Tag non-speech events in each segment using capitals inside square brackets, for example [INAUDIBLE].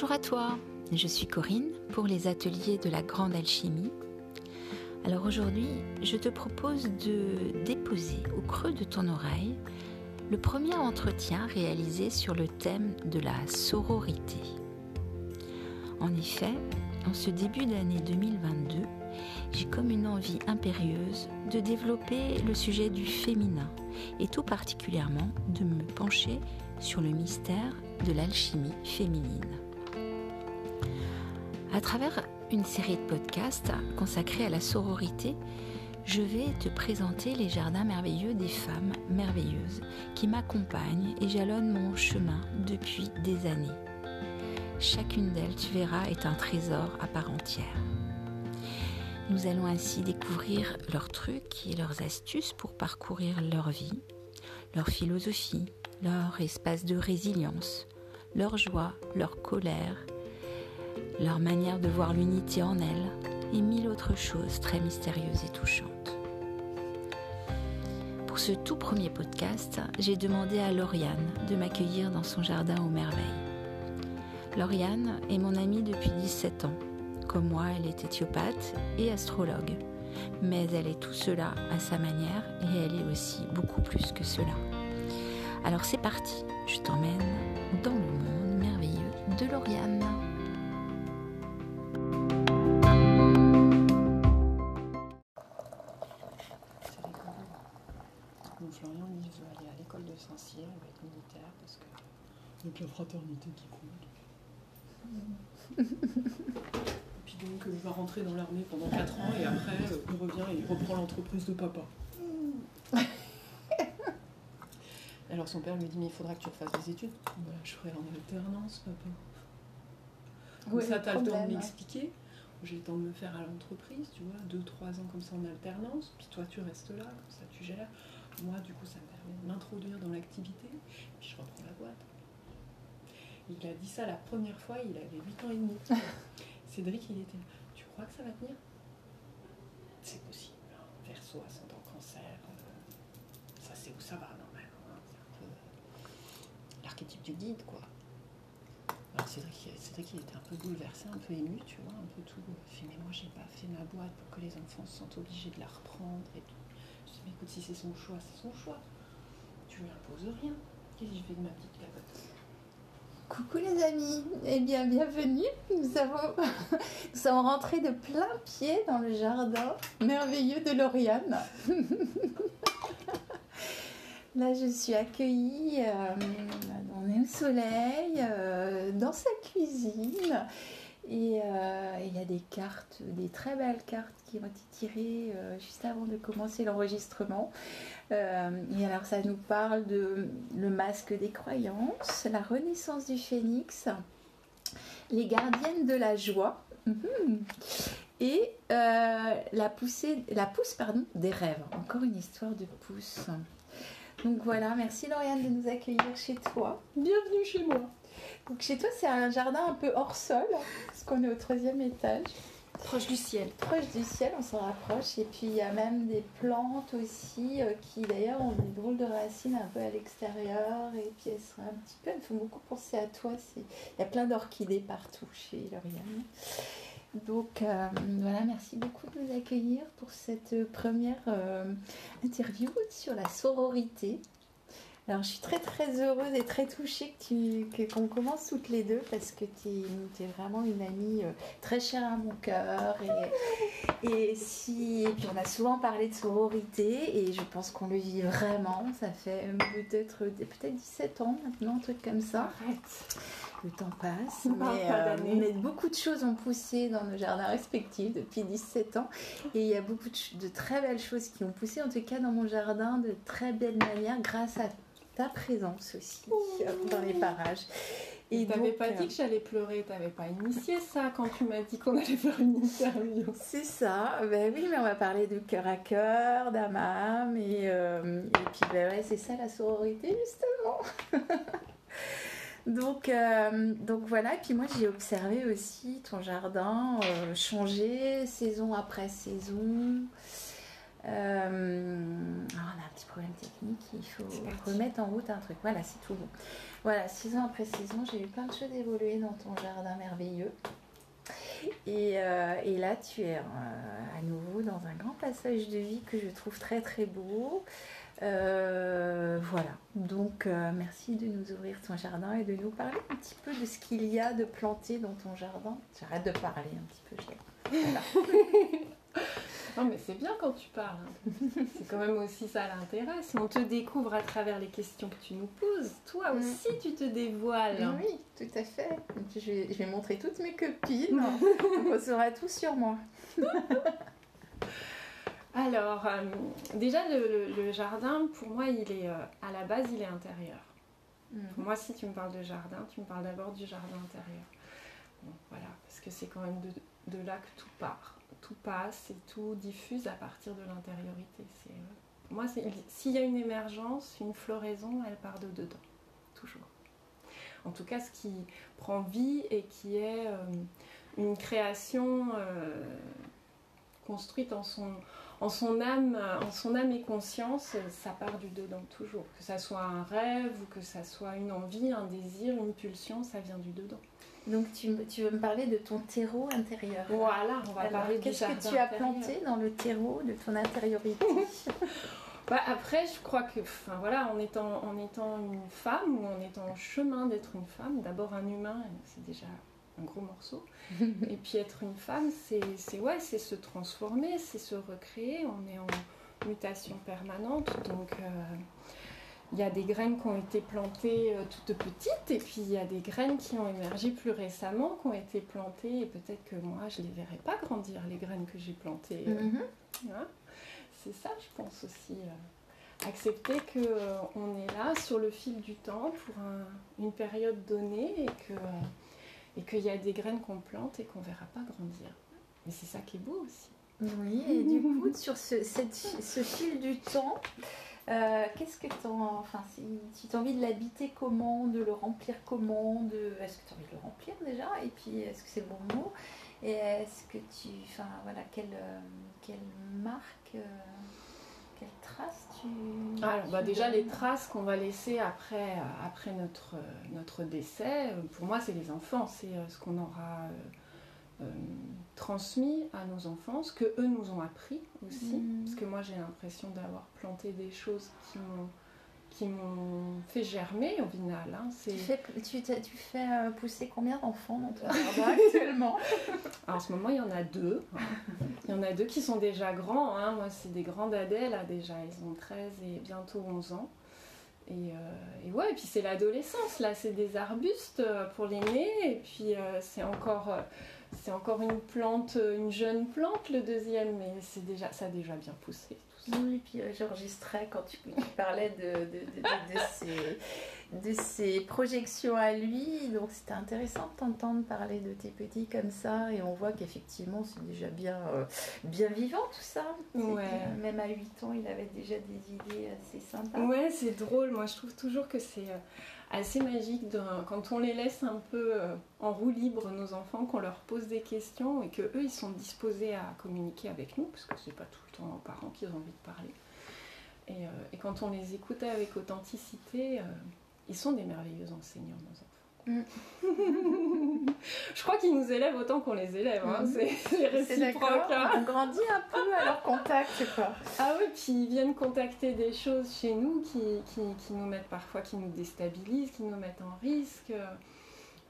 Bonjour à toi, je suis Corinne pour les ateliers de la grande alchimie. Alors aujourd'hui, je te propose de déposer au creux de ton oreille le premier entretien réalisé sur le thème de la sororité. En effet, en ce début d'année 2022, j'ai comme une envie impérieuse de développer le sujet du féminin et tout particulièrement de me pencher sur le mystère de l'alchimie féminine. À travers une série de podcasts consacrés à la sororité, je vais te présenter les jardins merveilleux des femmes merveilleuses qui m'accompagnent et jalonnent mon chemin depuis des années. Chacune d'elles, tu verras, est un trésor à part entière. Nous allons ainsi découvrir leurs trucs et leurs astuces pour parcourir leur vie, leur philosophie, leur espace de résilience, leur joie, leur colère, leur manière de voir l'unité en elles et mille autres choses très mystérieuses et touchantes. Pour ce tout premier podcast, j'ai demandé à Lauriane de m'accueillir dans son jardin aux merveilles. Lauriane est mon amie depuis 17 ans. Comme moi, elle est éthiopathe et astrologue. Mais elle est tout cela à sa manière et elle est aussi beaucoup plus que cela. Alors c'est parti, je t'emmène dans le monde merveilleux de Lauriane. Avec la fraternité qui compte. [LAUGHS] et puis donc euh, il va rentrer dans l'armée pendant 4 ans et après euh, il revient et il reprend l'entreprise de papa. [LAUGHS] Alors son père lui dit mais il faudra que tu refasses des études. Bah, je ferai en alternance papa. Comme Ouais, ça t'as le temps de m'expliquer. J'ai le temps de me faire à l'entreprise, tu vois, 2-3 ans comme ça en alternance, puis toi tu restes là, comme ça tu gères. Moi du coup ça me permet de m'introduire dans l'activité, puis je reprends la boîte. Il a dit ça la première fois, il avait 8 ans et demi. [LAUGHS] Cédric il était là. Tu crois que ça va tenir? C'est possible. hein. Verseau, ascendant cancer, euh, ça c'est où ça va normalement. hein. C'est un peu l'archétype du guide quoi. Alors Cédric, Cédric, il était un peu bouleversé, un peu ému, tu vois, un peu tout. Il fait, mais moi, j'ai pas fait ma boîte pour que les enfants se sentent obligés de la reprendre et tout. Je dis, mais écoute, si c'est son choix, c'est son choix. Tu lui imposes rien. Qu'est-ce que je fais de ma petite capote Coucou les amis, eh bien bienvenue. [LAUGHS] Nous sommes rentrés de plein pied dans le jardin merveilleux de Lauriane. [LAUGHS] Là, je suis accueillie, euh, on est au soleil, euh, dans sa cuisine. Et euh, il y a des cartes, des très belles cartes qui ont été tirées euh, juste avant de commencer l'enregistrement. Euh, et alors ça nous parle de le masque des croyances, la renaissance du phénix, les gardiennes de la joie mhm, et la, poussée, la pousse pardon, des rêves. Encore une histoire de pouce. Donc voilà, merci Lauriane de nous accueillir chez toi. Bienvenue chez moi. Donc chez toi c'est un jardin un peu hors sol, parce qu'on est au troisième étage. Proche du ciel. proche du ciel, on s'en rapproche. Et puis il y a même des plantes aussi euh, qui d'ailleurs ont des drôles de racines un peu à l'extérieur. Et puis elles sont un petit peu, elles font beaucoup penser à toi. Il y a plein d'orchidées partout chez Lauriane. Donc euh, voilà, merci beaucoup de nous accueillir pour cette première euh, interview sur la sororité. Alors je suis très très heureuse et très touchée que qu'on commence toutes les deux parce que tu es, vraiment une amie euh, très chère à mon cœur et, et si et puis on a souvent parlé de sororité et je pense qu'on le vit vraiment. Ça fait euh, peut-être peut-être 17 ans maintenant, un truc comme ça. Arrête. Le temps passe, On mais, euh, mais beaucoup de choses ont poussé dans nos jardins respectifs depuis 17 ans. Et il y a beaucoup de, de très belles choses qui ont poussé, en tout cas dans mon jardin, de très belle manière, grâce à ta présence aussi euh, dans les parages. Et t'avais pas euh, dit que j'allais pleurer, t'avais pas initié ça quand tu m'as dit qu'on allait faire une interview. C'est ça, ben oui, mais on va parler de cœur à cœur, d'âme à âme, et, euh, et puis ben ouais, c'est ça la sororité justement. [LAUGHS] donc, euh, donc voilà, et puis moi j'ai observé aussi ton jardin euh, changer saison après saison. Euh, alors on a un petit problème technique, il faut remettre en route un truc. Voilà, c'est tout bon. Voilà, six ans après six ans, j'ai eu plein de choses évoluer dans ton jardin merveilleux. Et, euh, et là, tu es euh, à nouveau dans un grand passage de vie que je trouve très très beau. voilà, donc merci de nous ouvrir ton jardin et de nous parler un petit peu de ce qu'il y a de planté dans ton jardin. J'arrête de parler un petit peu, voilà. [LAUGHS] Non, mais c'est bien quand tu parles. Hein. [LAUGHS] C'est quand même aussi ça l'intérêt. On te découvre à travers les questions que tu nous poses, toi mm. aussi tu te dévoiles. Oui, tout à fait. Je vais, montrer toutes mes copines. [LAUGHS] on saura tout sur moi. [LAUGHS] Alors, euh, déjà, le, jardin, pour moi, il est euh, à la base, il est intérieur. Mm. Pour moi, si tu me parles de jardin, tu me parles d'abord du jardin intérieur. voilà, parce que c'est quand même de là que tout part tout passe et tout diffuse à partir de l'intériorité. Euh, moi, s'il y a une émergence, une floraison, elle part de dedans, toujours. En tout cas, ce qui prend vie et qui est euh, une création euh, construite en son, en son âme, en son âme et conscience, ça part du dedans toujours. Que ça soit un rêve ou que ça soit une envie, un désir, une pulsion, ça vient du dedans. Donc tu, tu, veux me parler de ton terreau intérieur. Voilà, on va parler du Qu'est-ce que tu as planté dans le terreau de ton intériorité [LAUGHS] bah, Après, je crois que, enfin voilà, en étant, en étant une femme ou en étant en chemin d'être une femme, d'abord un humain, c'est déjà un gros morceau. [LAUGHS] et puis être une femme, c'est ouais, c'est se transformer, c'est se recréer. On est en mutation permanente, donc. Euh, il y a des graines qui ont été plantées euh, toutes petites et puis il y a des graines qui ont émergé plus récemment, qui ont été plantées et peut-être que moi je ne les verrai pas grandir, les graines que j'ai plantées. Euh, mhm. C'est ça, je pense aussi. Euh, accepter qu'on est là sur le fil du temps pour une période donnée et que et qu'il y a des graines qu'on plante et qu'on ne verra pas grandir. Mais c'est ça qui est beau aussi. Oui, et du coup, sur ce, ce fil du temps, euh, qu'est-ce que tu enfin, si, tu as envie de l'habiter comment, de le remplir comment, de, est-ce que tu as envie de le remplir déjà, et puis est-ce que c'est le bon mot, et est-ce que tu, enfin voilà, quelle, euh, quelle marque, euh, quelle trace tu. Alors, bah, déjà les traces qu'on va laisser après, après notre, notre décès, pour moi c'est les enfants, c'est ce qu'on aura euh, transmis à nos enfants, ce que eux nous ont appris aussi, mm. parce que moi j'ai l'impression d'avoir planté des choses qui m'ont qui m'ont fait germer au final. Hein. Tu fais, tu, tu fais euh, pousser combien d'enfants dans ton [LAUGHS] jardin actuellement? En ce moment, il y en a deux. Il y en a deux qui sont déjà grands. Hein. Moi, c'est des grands dadais, là, déjà. Ils ont 13 et bientôt 11 ans. Et, euh, et ouais, et puis c'est l'adolescence, là. C'est des arbustes pour l'aîné. Et puis, c'est encore c'est encore une plante, une jeune plante, le deuxième, mais c'est déjà, ça a déjà bien poussé. Oui, puis euh, j'enregistrais quand tu, parlais de, de, ses, projections à lui. Donc c'était intéressant de t'entendre parler de tes petits comme ça. Et on voit qu'effectivement, c'est déjà bien, euh, bien vivant tout ça. Ouais. Même à 8 ans, il avait déjà des idées assez sympas. Ouais, c'est drôle. Moi, je trouve toujours que c'est. Euh, assez magique quand on les laisse un peu euh, en roue libre, nos enfants, qu'on leur pose des questions et que eux ils sont disposés à communiquer avec nous, parce que c'est pas tout le temps aux parents qui ont envie de parler. Et, euh, quand on les écoute avec authenticité, euh, ils sont des merveilleux enseignants, nos enfants. Mm. [LAUGHS] je crois qu'ils nous élèvent autant qu'on les élève, hein. Mm. c'est réciproque. Hein. On grandit un peu à leur contact, quoi. Ah oui, puis ils viennent contacter des choses chez nous qui, qui, nous mettent parfois, qui nous déstabilisent, qui nous mettent en risque.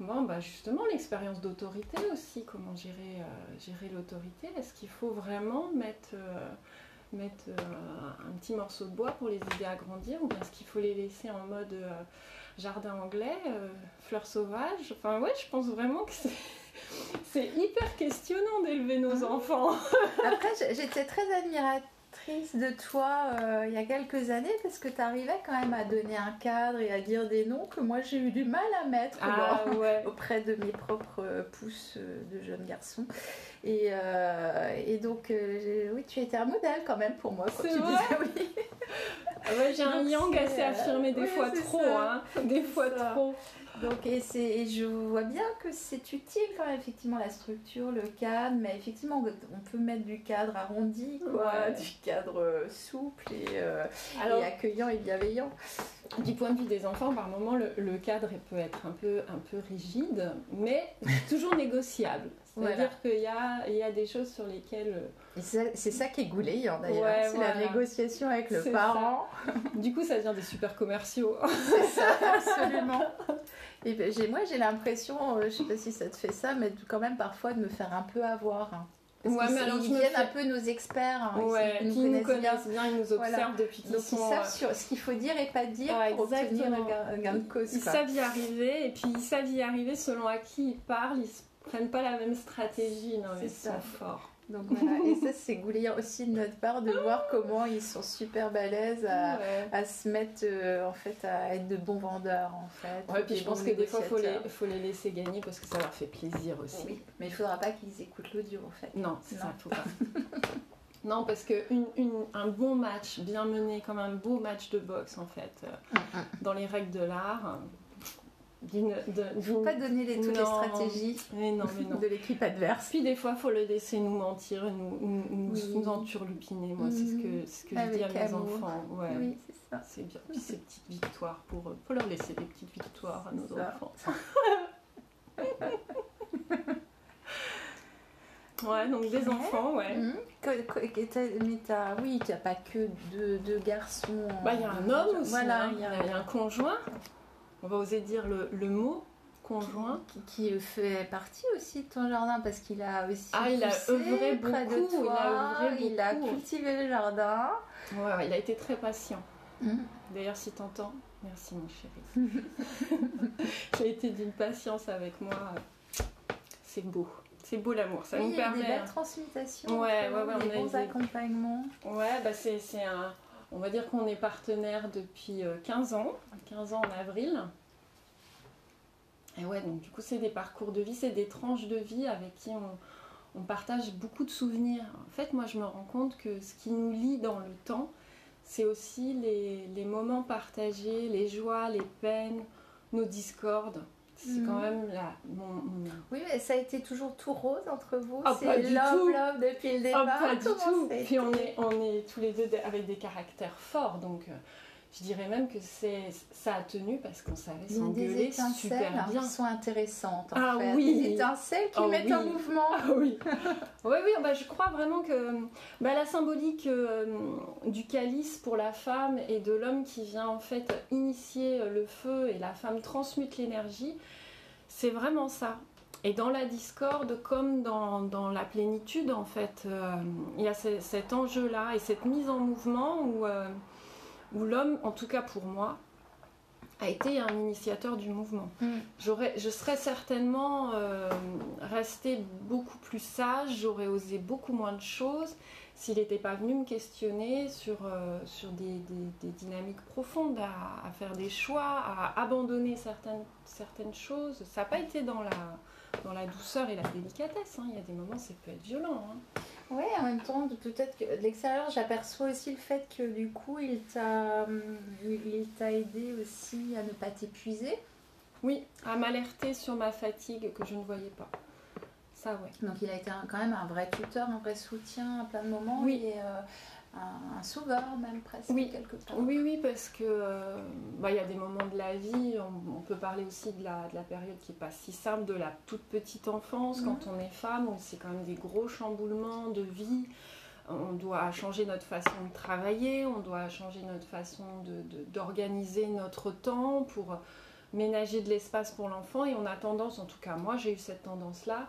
Bon, bah justement, l'expérience d'autorité aussi, comment gérer, euh, gérer l'autorité. Est-ce qu'il faut vraiment mettre, euh, mettre euh, un petit morceau de bois pour les aider à grandir ou est-ce qu'il faut les laisser en mode jardin anglais, euh, fleurs sauvages. Enfin, ouais, je pense vraiment que c'est [LAUGHS] hyper questionnant d'élever nos ah. enfants. [LAUGHS] Après, j'étais très admiratrice de toi euh, il y a quelques années parce que tu arrivais quand même à donner un cadre et à dire des noms que moi j'ai eu du mal à mettre ah, [LAUGHS] auprès de mes propres pousses de jeunes garçons. Et, euh, et donc, euh, oui, tu étais un modèle quand même pour moi. Quand C'est tu vrai disais oui. Ah ouais, j'ai un yang assez euh, affirmé, des ouais, fois trop, hein. Des fois ça. trop. Donc, et, c'est- et je vois bien que c'est utile quand même, effectivement, la structure, le cadre, mais effectivement, on peut mettre du cadre arrondi, quoi, Ouais. du cadre souple et, euh, Alors, et accueillant et bienveillant. du point de vue des enfants, par moment, le, le cadre peut être un peu, un peu rigide, mais [LAUGHS] toujours négociable. C'est-à-dire Voilà. qu'il y a, il y a des choses sur lesquelles euh, c'est ça qui est gouléant d'ailleurs, Ouais, c'est la négociation avec le parent. [LAUGHS] Du coup, ça devient des super commerciaux. [LAUGHS] C'est ça, absolument. Et ben, moi, j'ai l'impression, euh, je sais pas si ça te fait ça, mais quand même parfois de me faire un peu avoir. hein. Parce Ouais, qu'ils- mais alors, ils viennent fais- un peu nos experts, hein, ils- Ouais, ils, qui nous nous connaissent bien. connaissent bien, ils nous observent Voilà. depuis qu'ils Donc sont. ils savent euh, sur ce qu'il faut dire et pas dire Ouais, pour obtenir un gain, un gain de cause. Ils savent y arriver, et puis ils savent y arriver selon à qui ils parlent, ils se prennent pas la même stratégie, non mais ils sont forts. Donc voilà, et ça c'est gouléant aussi de notre part de voir comment ils sont super balèzes à, Ouais. à se mettre euh, en fait à être de bons vendeurs en fait. Ouais, puis je pense que des fois, faut les, faut les laisser gagner parce que ça leur fait plaisir aussi. Oui, mais il faudra pas qu'ils écoutent l'audio en fait. Non, c'est ça, faut pas. [LAUGHS] non, parce que une, une- un bon match, bien mené, comme un beau match de boxe en fait, euh, dans les règles de l'art, d'une. Faut pas donner les, toutes les stratégies Mais non, mais non. de l'équipe adverse. Puis des fois, faut le laisser nous mentir, nous, nous, nous, Oui. nous enturlupiner. Moi, c'est ce que, ce que je dis à mes amour. enfants. Ouais. Oui, c'est ça. C'est bien. Puis ces petites victoires pour eux. Faut leur laisser des petites victoires à nos ça. enfants. [LAUGHS] ouais, donc des enfants, ouais. Mhm. T'as- mais t'as, oui, tu n'as pas que deux, deux garçons. Bah, il y a un homme aussi. Voilà, hein. y il y a un conjoint. On va oser dire le, le mot conjoint. qui, qui fait partie aussi de ton jardin parce qu'il a aussi Ah, il a œuvré près de beaucoup, il toi, a œuvré il a cultivé le jardin. Ouais, il a été très patient. Mhm. D'ailleurs, si t'entends, merci mon chéri. [LAUGHS] tu as été d'une patience avec moi. C'est beau. C'est beau l'amour. Ça Oui, nous il y a permet. des belles transmutations, Ouais, ouais, ouais, des a bons accompagnements. Ouais, bah c'est c'est un. On va dire qu'on est partenaires depuis euh, 15 ans. 15 ans en avril. Et ouais, donc du coup, c'est des parcours de vie, c'est des tranches de vie avec qui on, partage beaucoup de souvenirs. En fait, moi, je me rends compte que ce qui nous lie dans le temps, c'est aussi les moments partagés, les joies, les peines, nos discordes. C'est quand même la, mon, mon- Oui, mais ça a été toujours tout rose entre vous. Ah, c'est love, tout. love depuis le Ah, départ. pas du tout. Puis on est, on est tous les deux de- avec des caractères forts, donc euh, je dirais même que c'est, ça a tenu parce qu'on savait s'engueuler étincelles super bien. qui sont intéressantes en Ah fait. oui. Des étincelles qui Oh mettent en mouvement. Ah oui, oui, oui bah, je crois vraiment que bah, la symbolique euh, du calice pour la femme et de l'homme qui vient en fait initier le feu et la femme transmute l'énergie, c'est vraiment ça. Et dans la discorde, comme dans, dans la plénitude, en fait, euh, il y a ce- cet enjeu-là et cette mise en mouvement où, euh, où l'homme, en tout cas pour moi, a été un initiateur du mouvement. Mm. J'aurais, je serais certainement euh, restée beaucoup plus sage, j'aurais osé beaucoup moins de choses s'il n'était pas venu me questionner sur, euh, sur des, des- des dynamiques profondes, à, à faire des choix, à abandonner certaines, certaines choses. Ça n'a pas été dans la, dans la douceur et la délicatesse. hein. Il y a des moments, ça peut être violent. hein. Oui, en même temps, peut-être que de l'extérieur, j'aperçois aussi le fait que du coup, il t'a, hum, il t'a aidé aussi à ne pas t'épuiser. Oui, à m'alerter sur ma fatigue que je ne voyais pas. Ça, ouais. Donc, il a été un- quand même un vrai tuteur, un vrai soutien à plein de moments Oui. et euh, un, un sauveur même presque Oui. quelque part. Oui, oui, parce que euh, bah, il y a des moments de la vie, on, on peut parler aussi de la, de la période qui n'est pas si simple, de la toute petite enfance, Mhm. quand on est femme, c'est quand même des gros chamboulements de vie. On doit changer notre façon de travailler, on doit changer notre façon de- de- d'organiser notre temps pour ménager de l'espace pour l'enfant. Et on a tendance, en tout cas moi j'ai eu cette tendance-là,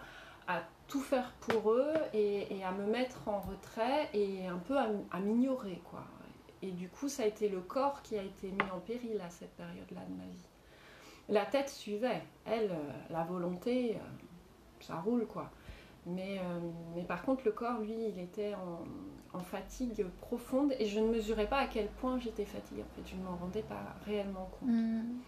à tout faire pour eux et, à me mettre en retrait et un peu à, m'ignorer quoi. Et du coup, ça a été le corps qui a été mis en péril à cette période-là de ma vie. La tête suivait, elle, euh, la volonté, euh, ça roule quoi. Mais, euh, mais par contre, le corps, lui, il était en, fatigue profonde et je ne mesurais pas à quel point j'étais fatiguée. En fait, je ne m'en rendais pas réellement compte. Hum.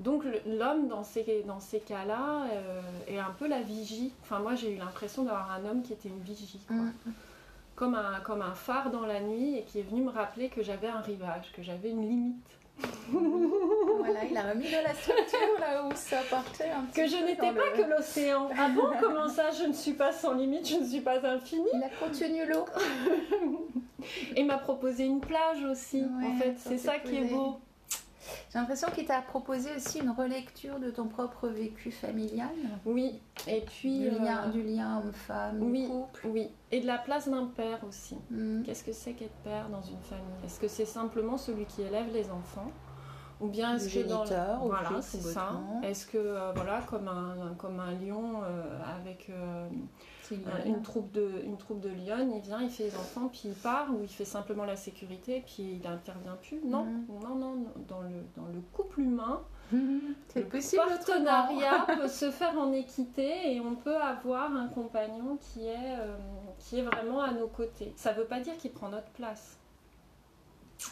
Donc l'homme, dans ces, dans ces cas-là, euh, est un peu la vigie. Enfin, moi, j'ai eu l'impression d'avoir un homme qui était une vigie. quoi. Mm. Comme, un, comme un phare dans la nuit et qui est venu me rappeler que j'avais un rivage, que j'avais une limite. Voilà, il a remis de la structure là où ça partait un petit Que je n'étais pas le- que l'océan. [LAUGHS] Ah bon Comment ça Je ne suis pas sans limite, je ne suis pas infinie? Il a contenu l'eau. [LAUGHS] Et m'a proposé une plage aussi. Ouais, en fait, c'est ça qui est beau. J'ai l'impression qu'il t'a proposé aussi une relecture de ton propre vécu familial, Oui. Et puis. du euh, lien, du lien homme-femme, oui, couple. oui. Et de la place d'un père aussi. Mm. Qu'est-ce que c'est qu'être père dans une famille? Est-ce que c'est simplement celui qui élève les enfants? Ou bien est-ce que dans le- voilà c'est ça est-ce que euh, voilà comme un comme un lion euh, avec une troupe de une troupe de lions il vient il fait les enfants puis il part ou il fait simplement la sécurité puis il n'intervient plus non Mhm. non non non. dans le dans le couple humain [LAUGHS] le possible. partenariat [LAUGHS] peut se faire en équité et on peut avoir un compagnon qui est, euh, qui est vraiment à nos côtés. Ça ne veut pas dire qu'il prend notre place.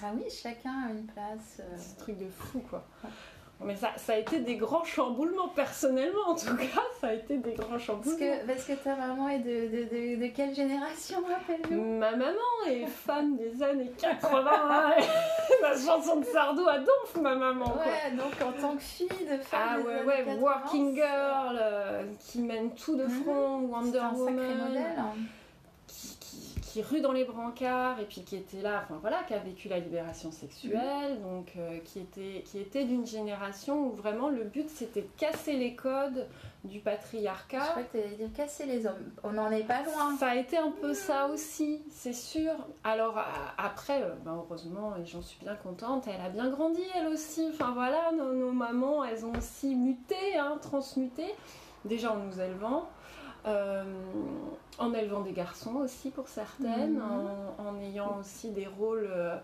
Ah oui, chacun a une place. euh, C'est un truc de fou, quoi. Mais ça, ça a été des grands chamboulements, personnellement en tout cas, ça a été des grands Parce chamboulements. que, parce que ta maman est de, de, de, de quelle génération, rappelle-nous Ma maman est fan des années 80, hein, [LAUGHS] la chanson de Sardou à donf, ma maman. quoi. Ouais, donc en tant que fille de femme. Ah des ouais, années ouais, 80, Working Girl, euh, qui mène tout de Mhm. front, Wonder C'est un sacré modèle. hein. Qui, rue dans les brancards et puis qui était là, enfin voilà, qui a vécu la libération sexuelle, donc euh, qui était, qui était d'une génération où vraiment le but c'était de casser les codes du Je patriarcat. crois que tu dire casser les hommes. On n'en est pas loin. Ça a été un peu ça aussi, c'est sûr. Alors a- après, euh, ben, heureusement, et j'en suis bien contente, elle a bien grandi elle aussi. Enfin voilà, nos, nos mamans, elles ont aussi muté, hein, transmuté, déjà en nous élevant. Euh, en élevant des garçons aussi pour certaines, Mhm. en, en ayant aussi des rôles euh,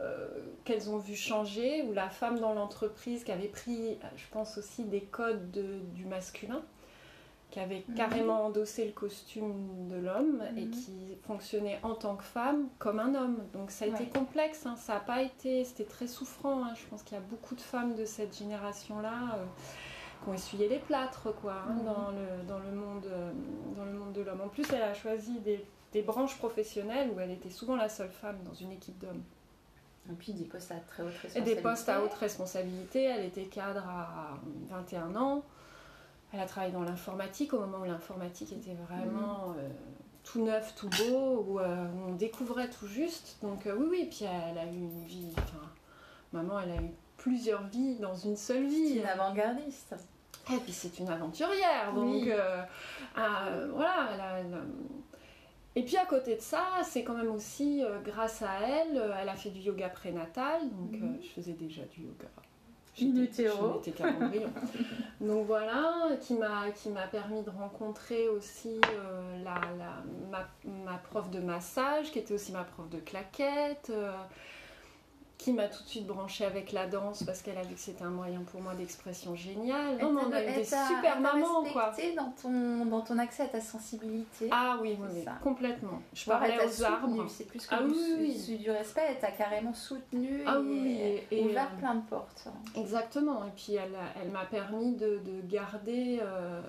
euh, qu'elles ont vu changer, ou la femme dans l'entreprise qui avait pris, je pense aussi, des codes de- du masculin, qui avait Mhm. carrément endossé le costume de l'homme et Mhm. qui fonctionnait en tant que femme comme un homme. Donc ça a été complexe, hein, ça n'a pas été, c'était très souffrant. hein. Je pense qu'il y a beaucoup de femmes de cette génération-là. euh, qui ont essuyé les plâtres quoi, hein, Mhm. dans, le, dans, le monde, euh, dans le monde de l'homme. En plus, elle a choisi des, des branches professionnelles où elle était souvent la seule femme dans une équipe d'hommes. Et puis des postes à très haute Et responsabilité. des postes à haute responsabilité. Elle était cadre à 21 ans. Elle a travaillé dans l'informatique au moment où l'informatique était vraiment Mhm. euh, tout neuf, tout beau, où euh, on découvrait tout juste. Donc euh, oui, oui, puis elle a eu une vie... Enfin, maman, elle a eu plusieurs vies dans une seule C'est vie. une avant-gardiste. Et puis c'est une aventurière, donc Oui. euh, euh, voilà. elle a- elle a- Et puis à côté de ça, c'est quand même aussi euh, grâce à elle, euh, elle a fait du yoga prénatal, donc Mhm. euh, je faisais déjà du yoga. J'étais- embryon. [LAUGHS] donc voilà, qui m'a qui m'a permis de rencontrer aussi euh, la, la- ma, ma prof de massage, qui était aussi ma prof de claquettes. Qui m'a tout de suite branchée avec la danse parce qu'elle a vu que c'était un moyen pour moi d'expression génial. Non, on a eu des super mamans, quoi. dans ton, dans ton accès à ta sensibilité. Ah oui, oui, complètement. Je parlais aux arbres. C'est plus que Ah oui, oui, du- du respect, elle t'a carrément soutenu Ah et, et- et, ouvert euh, plein de portes. Exactement. Et puis elle, elle m'a permis de, de garder, euh,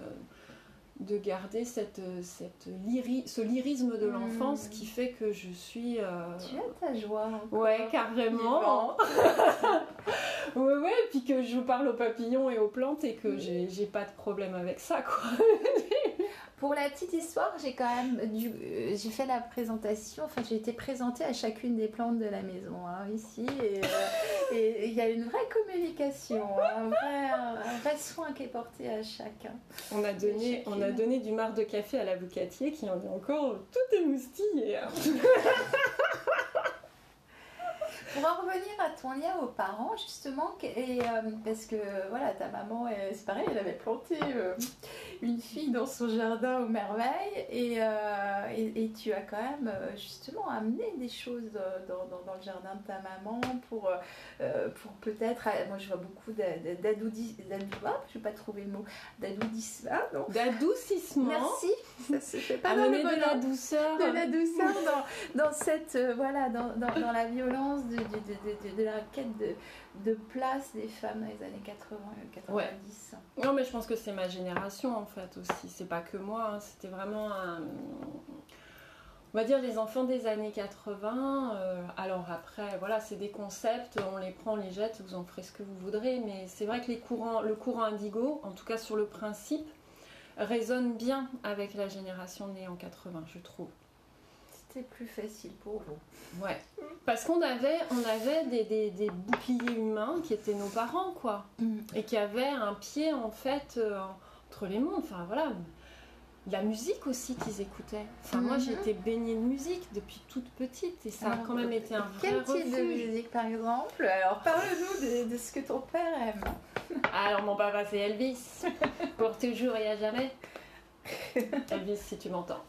de garder cette, cette lyri- ce lyrisme de Mm. l'enfance qui fait que je suis. euh, Tu as ta joie. encore. Ouais, carrément. [LAUGHS] ouais, ouais, puis que je parle aux papillons et aux plantes et que j'ai j'ai pas de problème avec ça, quoi. [LAUGHS] Pour la petite histoire, j'ai quand même dû, euh, j'ai fait la présentation, enfin j'ai été présentée à chacune des plantes de la maison hein, ici et euh, et il y a une vraie communication, hein, un, vrai, un vrai soin qui est porté à chacun. On a donné, on a donné du marc de café à l'avocatier qui en est encore tout émoustillé. [LAUGHS] Pour en revenir à ton lien aux parents, justement, et, euh, parce que voilà, ta maman, c'est pareil, elle avait planté euh, une fille dans son jardin aux merveilles, et, euh, et, et tu as quand même justement amené des choses dans, dans- dans le jardin de ta maman pour, pour peut-être, moi je vois beaucoup d'a- d'a- d'adoudi- d'adou- ah, je vais pas trouver le mot, d'adoudissement, ah, non? D'adoucissement. Merci, ça se fait pas dans le de bon la ordre douceur. de la douceur dans, dans cette voilà dans, dans, dans la violence de, la quête de, place des femmes dans les années 80 et 90. Non, mais je pense que c'est ma génération en fait aussi. C'est pas que moi. Hein. C'était vraiment un on va dire les enfants des années 80. Euh, alors après, voilà, c'est des concepts, on les prend, on les jette, vous en ferez ce que vous voudrez. Mais c'est vrai que le courant indigo, en tout cas sur le principe, résonne bien avec la génération née en 80, je trouve. C'était plus facile pour vous. Ouais. Parce qu'on avait, on avait des, boucliers humains qui étaient nos parents, quoi. Mm. Et qui avaient un pied, en fait, euh, entre les mondes. Enfin, voilà la musique aussi qu'ils écoutaient. Enfin, moi, j'ai mhm. été baignée de musique depuis toute petite et ça a quand même été un vrai Quel type de musique, par exemple? Alors, parle-nous de, ce que ton père aime. Alors, mon papa, c'est Elvis. [LAUGHS] Pour toujours et à jamais. Elvis, si tu m'entends.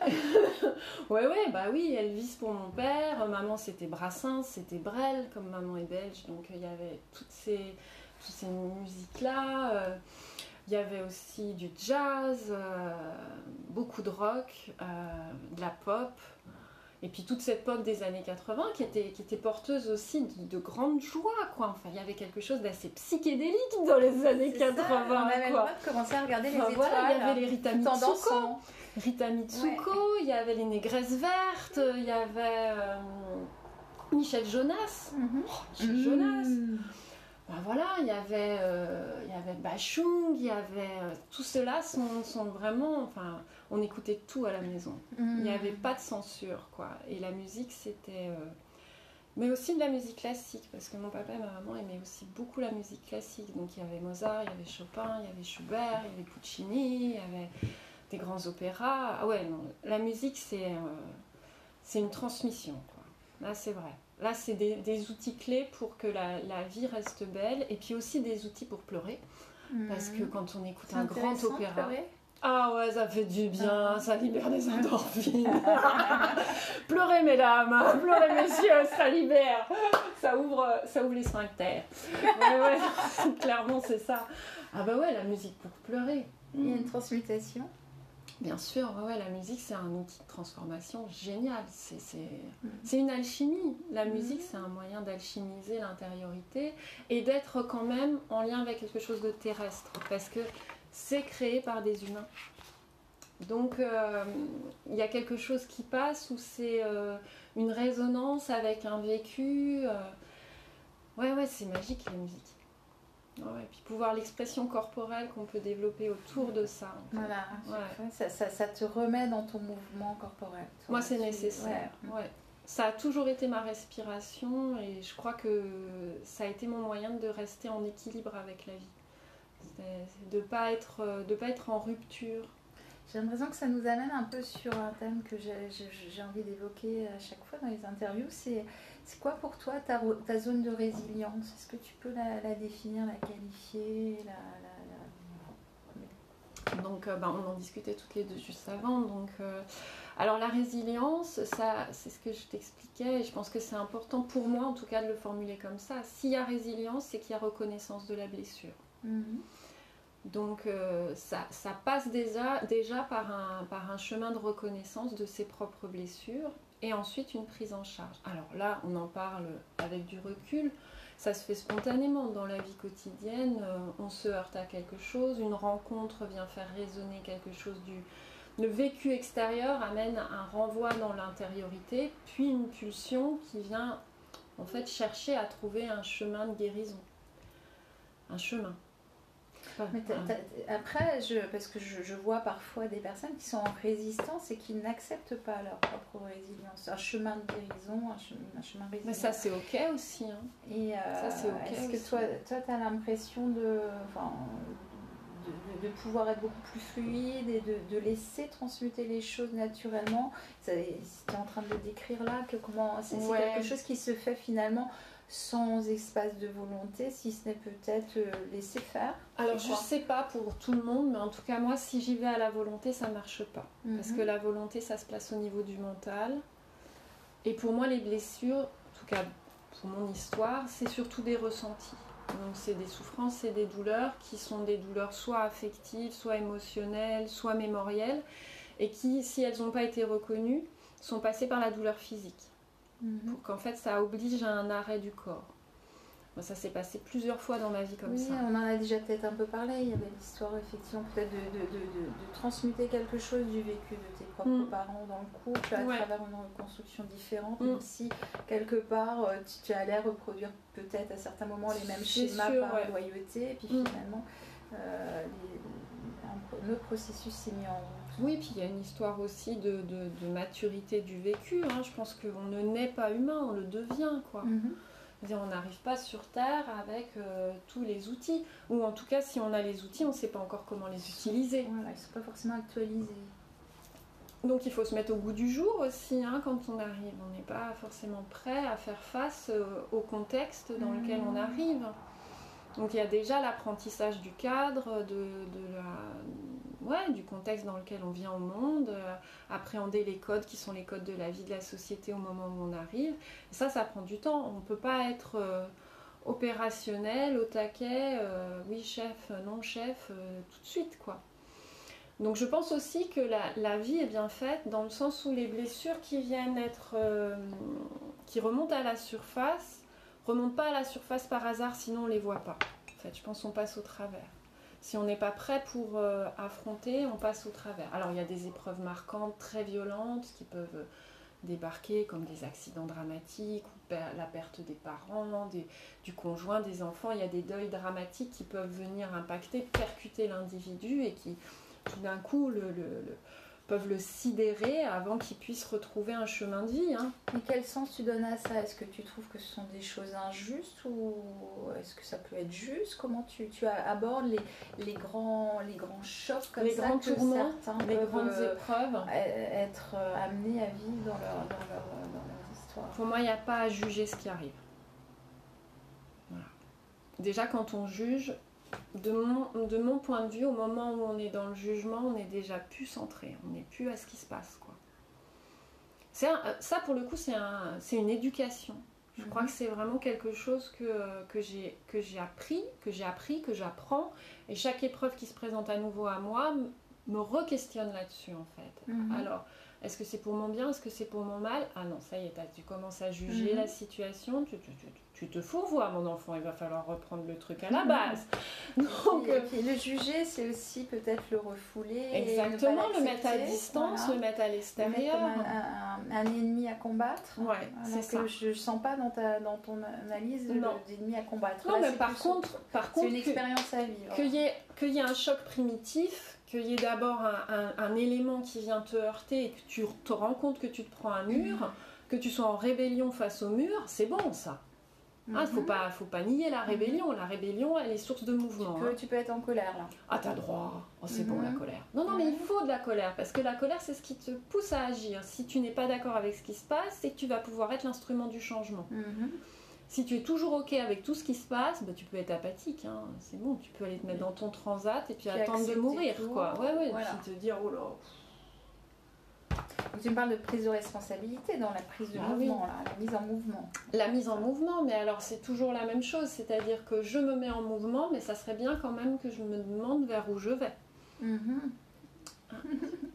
[LAUGHS] ouais, ouais, bah oui, Elvis pour mon père. Maman, c'était Brassens, c'était Brel, comme maman est belge. Donc, il y avait toutes ces, toutes ces musiques-là. Euh, il y avait aussi du jazz, euh, beaucoup de rock, euh, de la pop. Et puis toute cette pop des années 80 qui était, qui était porteuse aussi de, grande joie, quoi. Enfin, il y avait quelque chose d'assez psychédélique dans les années 80. on avait quoi. le commencer à regarder les étoiles. Voilà, il y avait les Rita Mitsuko. Rita Mitsuko, il y avait les Négresses Vertes, il y avait euh, Michel Jonas. Oh, Michel Jonas. Ben voilà, il y avait, euh, il y avait Bachung, il y avait euh, tout cela sont, sont, vraiment, enfin, on écoutait tout à la maison. Il n'y avait mm. pas de censure, quoi. Et la musique, c'était, euh, mais aussi de la musique classique, parce que mon papa et ma maman aimaient aussi beaucoup la musique classique. Donc il y avait Mozart, il y avait Chopin, il y avait Schubert, il y avait Puccini, il y avait des grands opéras. Ah ouais, non, la musique, c'est, c'est une transmission, quoi. Là, c'est vrai. Là, c'est des, outils clés pour que la, vie reste belle et puis aussi des outils pour pleurer. Parce que hmm. quand on écoute un grand opéra. Ah ouais, ça fait du bien, ah. ça libère des endorphines. [LAUGHS] pleurez mesdames, pleurez messieurs, ça libère. Ça ouvre, ça ouvre les sphincters. Ouais, ouais, [LAUGHS] clairement c'est ça. Ah bah ouais, la musique pour pleurer. Il y a une transmutation. Bien sûr, ouais, la musique c'est un outil de transformation génial. C'est une alchimie. La mhm. musique c'est un moyen d'alchimiser l'intériorité et d'être quand même en lien avec quelque chose de terrestre parce que c'est créé par des humains. Donc euh, il y a quelque chose qui passe où c'est euh, une résonance avec un vécu. Euh. Ouais, ouais, c'est magique la musique et puis pouvoir l'expression corporelle qu'on peut développer autour de ça. Voilà, ça, ça, ça, te remet dans ton mouvement corporel. Moi, c'est nécessaire. Ouais. Ça a toujours été ma respiration et je crois que ça a été mon moyen de rester en équilibre avec la vie. De ne pas, être, de pas être en rupture. J'ai l'impression que ça nous amène un peu sur un thème que j'ai envie d'évoquer à chaque fois dans les interviews, c'est c'est quoi pour toi ta, ta zone de résilience? Est-ce que tu peux la, définir, la qualifier Donc, euh, bah, on en discutait toutes les deux juste avant. Donc, euh, alors, la résilience, ça, c'est ce que je t'expliquais. Je pense que c'est important pour moi, en tout cas, de le formuler comme ça. S'il y a résilience, c'est qu'il y a reconnaissance de la blessure. Mhm. Donc euh, ça, passe déjà, déjà par, un, par un chemin de reconnaissance de ses propres blessures et ensuite une prise en charge. Alors là, on en parle avec du recul, ça se fait spontanément dans la vie quotidienne, euh, on se heurte à quelque chose, une rencontre vient faire résonner quelque chose du... Le vécu extérieur amène un renvoi dans l'intériorité, puis une pulsion qui vient en fait chercher à trouver un chemin de guérison. Un chemin après, je, parce que je, vois parfois des personnes qui sont en résistance et qui n'acceptent pas leur propre résilience. Un chemin de guérison, un chemin, un chemin Mais ça, c'est OK aussi. Hein. Et euh, est-ce que toi, toi tu as l'impression de, de, pouvoir être beaucoup plus fluide et de, laisser transmuter les choses naturellement? Tu es en train de le décrire là, que comment c'est quelque chose qui se fait finalement sans espace de volonté, si ce n'est peut-être euh, laisser faire Alors je ne sais pas pour tout le monde, mais en tout cas moi si j'y vais à la volonté, ça ne marche pas. Parce que mhm. la volonté, ça se place au niveau du mental. Et pour moi, les blessures, en tout cas pour mon histoire, c'est surtout des ressentis. Donc c'est des souffrances et des douleurs qui sont des douleurs soit affectives, soit émotionnelles, soit mémorielles, et qui, si elles n'ont pas été reconnues, sont passées par la douleur physique. Mhm. pour qu'en fait ça oblige à un arrêt du corps. Ça s'est passé plusieurs fois dans ma vie comme oui, ça. on en a déjà peut-être un peu parlé. Il y avait l'histoire, effectivement, peut-être de, de, de, de- de transmuter quelque chose du vécu de tes propres Mm. parents dans le couple à Ouais. travers une reconstruction différente, Mm. même si quelque part euh, tu, tu allais reproduire peut-être à certains moments les mêmes schémas sûr, par ouais. loyauté, et puis Mm. finalement euh, les- un, autre processus s'est mis en route. Oui, puis il y a une histoire aussi de, de- de maturité du vécu. hein. Je pense qu'on ne naît pas humain, on le devient. quoi. Mhm. On n'arrive pas sur Terre avec euh, tous les outils. Ou en tout cas, si on a les outils, on ne sait pas encore comment les utiliser. Voilà, ils ne sont pas forcément actualisés. Donc il faut se mettre au goût du jour aussi hein, quand on arrive. On n'est pas forcément prêt à faire face euh, au contexte dans lequel on Mhm. arrive. Donc il y a déjà l'apprentissage du cadre, de, de la, ouais, du contexte dans lequel on vient au monde, euh, appréhender les codes qui sont les codes de la vie de la société au moment où on arrive. Ça, ça prend du temps. On ne peut pas être euh, opérationnel, au taquet, euh, oui chef, non chef, tout de suite quoi. Donc je pense aussi que la, vie est bien faite dans le sens où les blessures qui viennent être, qui remontent à la surface, remontent pas à la surface par hasard, sinon on les voit pas. En je pense qu'on passe au travers. Si on n'est pas prêt pour euh, affronter, on passe au travers. Alors il y a des épreuves marquantes, très violentes, qui peuvent débarquer comme des accidents dramatiques ou la perte des parents, du conjoint, des enfants. Il y a des deuils dramatiques qui peuvent venir impacter, percuter l'individu et qui tout d'un coup le- peuvent le sidérer avant qu'il puisse retrouver un chemin de vie. hein. Et quel sens tu donnes à ça? Est-ce que tu trouves que ce sont des choses injustes ou est-ce que ça peut être juste? Comment tu, tu abordes les, les, grands, les grands chocs comme Les ça grands que certains Les peuvent grandes euh, épreuves. être euh, amenés à vivre dans leur, dans leur, dans leur histoire? Pour moi, il n'y a pas à juger ce qui arrive. Voilà. Déjà, quand on juge, de mon, de mon point de vue, au moment où on est dans le jugement, on est déjà plus centré, on n'est plus à ce qui se passe. Quoi. C'est un- euh, ça, pour le coup, c'est un, c'est une éducation. Je crois Mhm. que c'est vraiment quelque chose que, que j'ai appris, que j'ai appris, que j'apprends. Et chaque épreuve qui se présente à nouveau à moi me re-questionne là-dessus, en fait. Mhm. Alors, est-ce que c'est pour mon bien Est-ce que c'est pour mon mal? Ah non, ça y est, tu commences à juger Mhm. la situation. Tu, tu, tu, tu te fourvoies, mon enfant. Il va falloir reprendre le truc à la Mhm. base. Donc, Et euh, puis le juger, c'est aussi peut-être le refouler. exactement, le mettre à distance, voilà. le mettre à l'extérieur. comme un, un- un ennemi à combattre. Ouais, c'est ça. que je ne sens pas dans, ta, dans ton analyse d'ennemi à combattre. Non, Là, mais c'est par contre, par c'est contre, une que- expérience à vivre. qu'il y, ait- qu'il y ait un choc primitif, qu'il y ait d'abord un, un- un élément qui vient te heurter et que tu te rends compte que tu te prends un mur, que tu sois en rébellion face au mur, c'est bon ça. Il Mhm. faut, pas, faut pas nier la rébellion. La rébellion, elle est source de mouvement. Tu peux, hein. tu peux être en colère là. Ah, t'as droit. Oh, c'est bon Mhm. la colère. Non, non, mais il faut de la colère parce que la colère, c'est ce qui te pousse à agir. Si tu n'es pas d'accord avec ce qui se passe, c'est que tu vas pouvoir être l'instrument du changement. Mhm. Si tu es toujours OK avec tout ce qui se passe, bah, tu peux être apathique. hein. C'est bon, tu peux aller te mettre dans ton transat et puis, Puis attendre de mourir. tout, quoi. Ouais, ouais, voilà. puis te dire, oh là. Donc, tu me parles de prise de responsabilité dans la prise de Ah mouvement, là, la mise en mouvement. La mise en mouvement, mais alors c'est toujours la même chose. C'est-à-dire que je me mets en mouvement, mais ça serait bien quand même que je me demande vers où je vais. Mhm.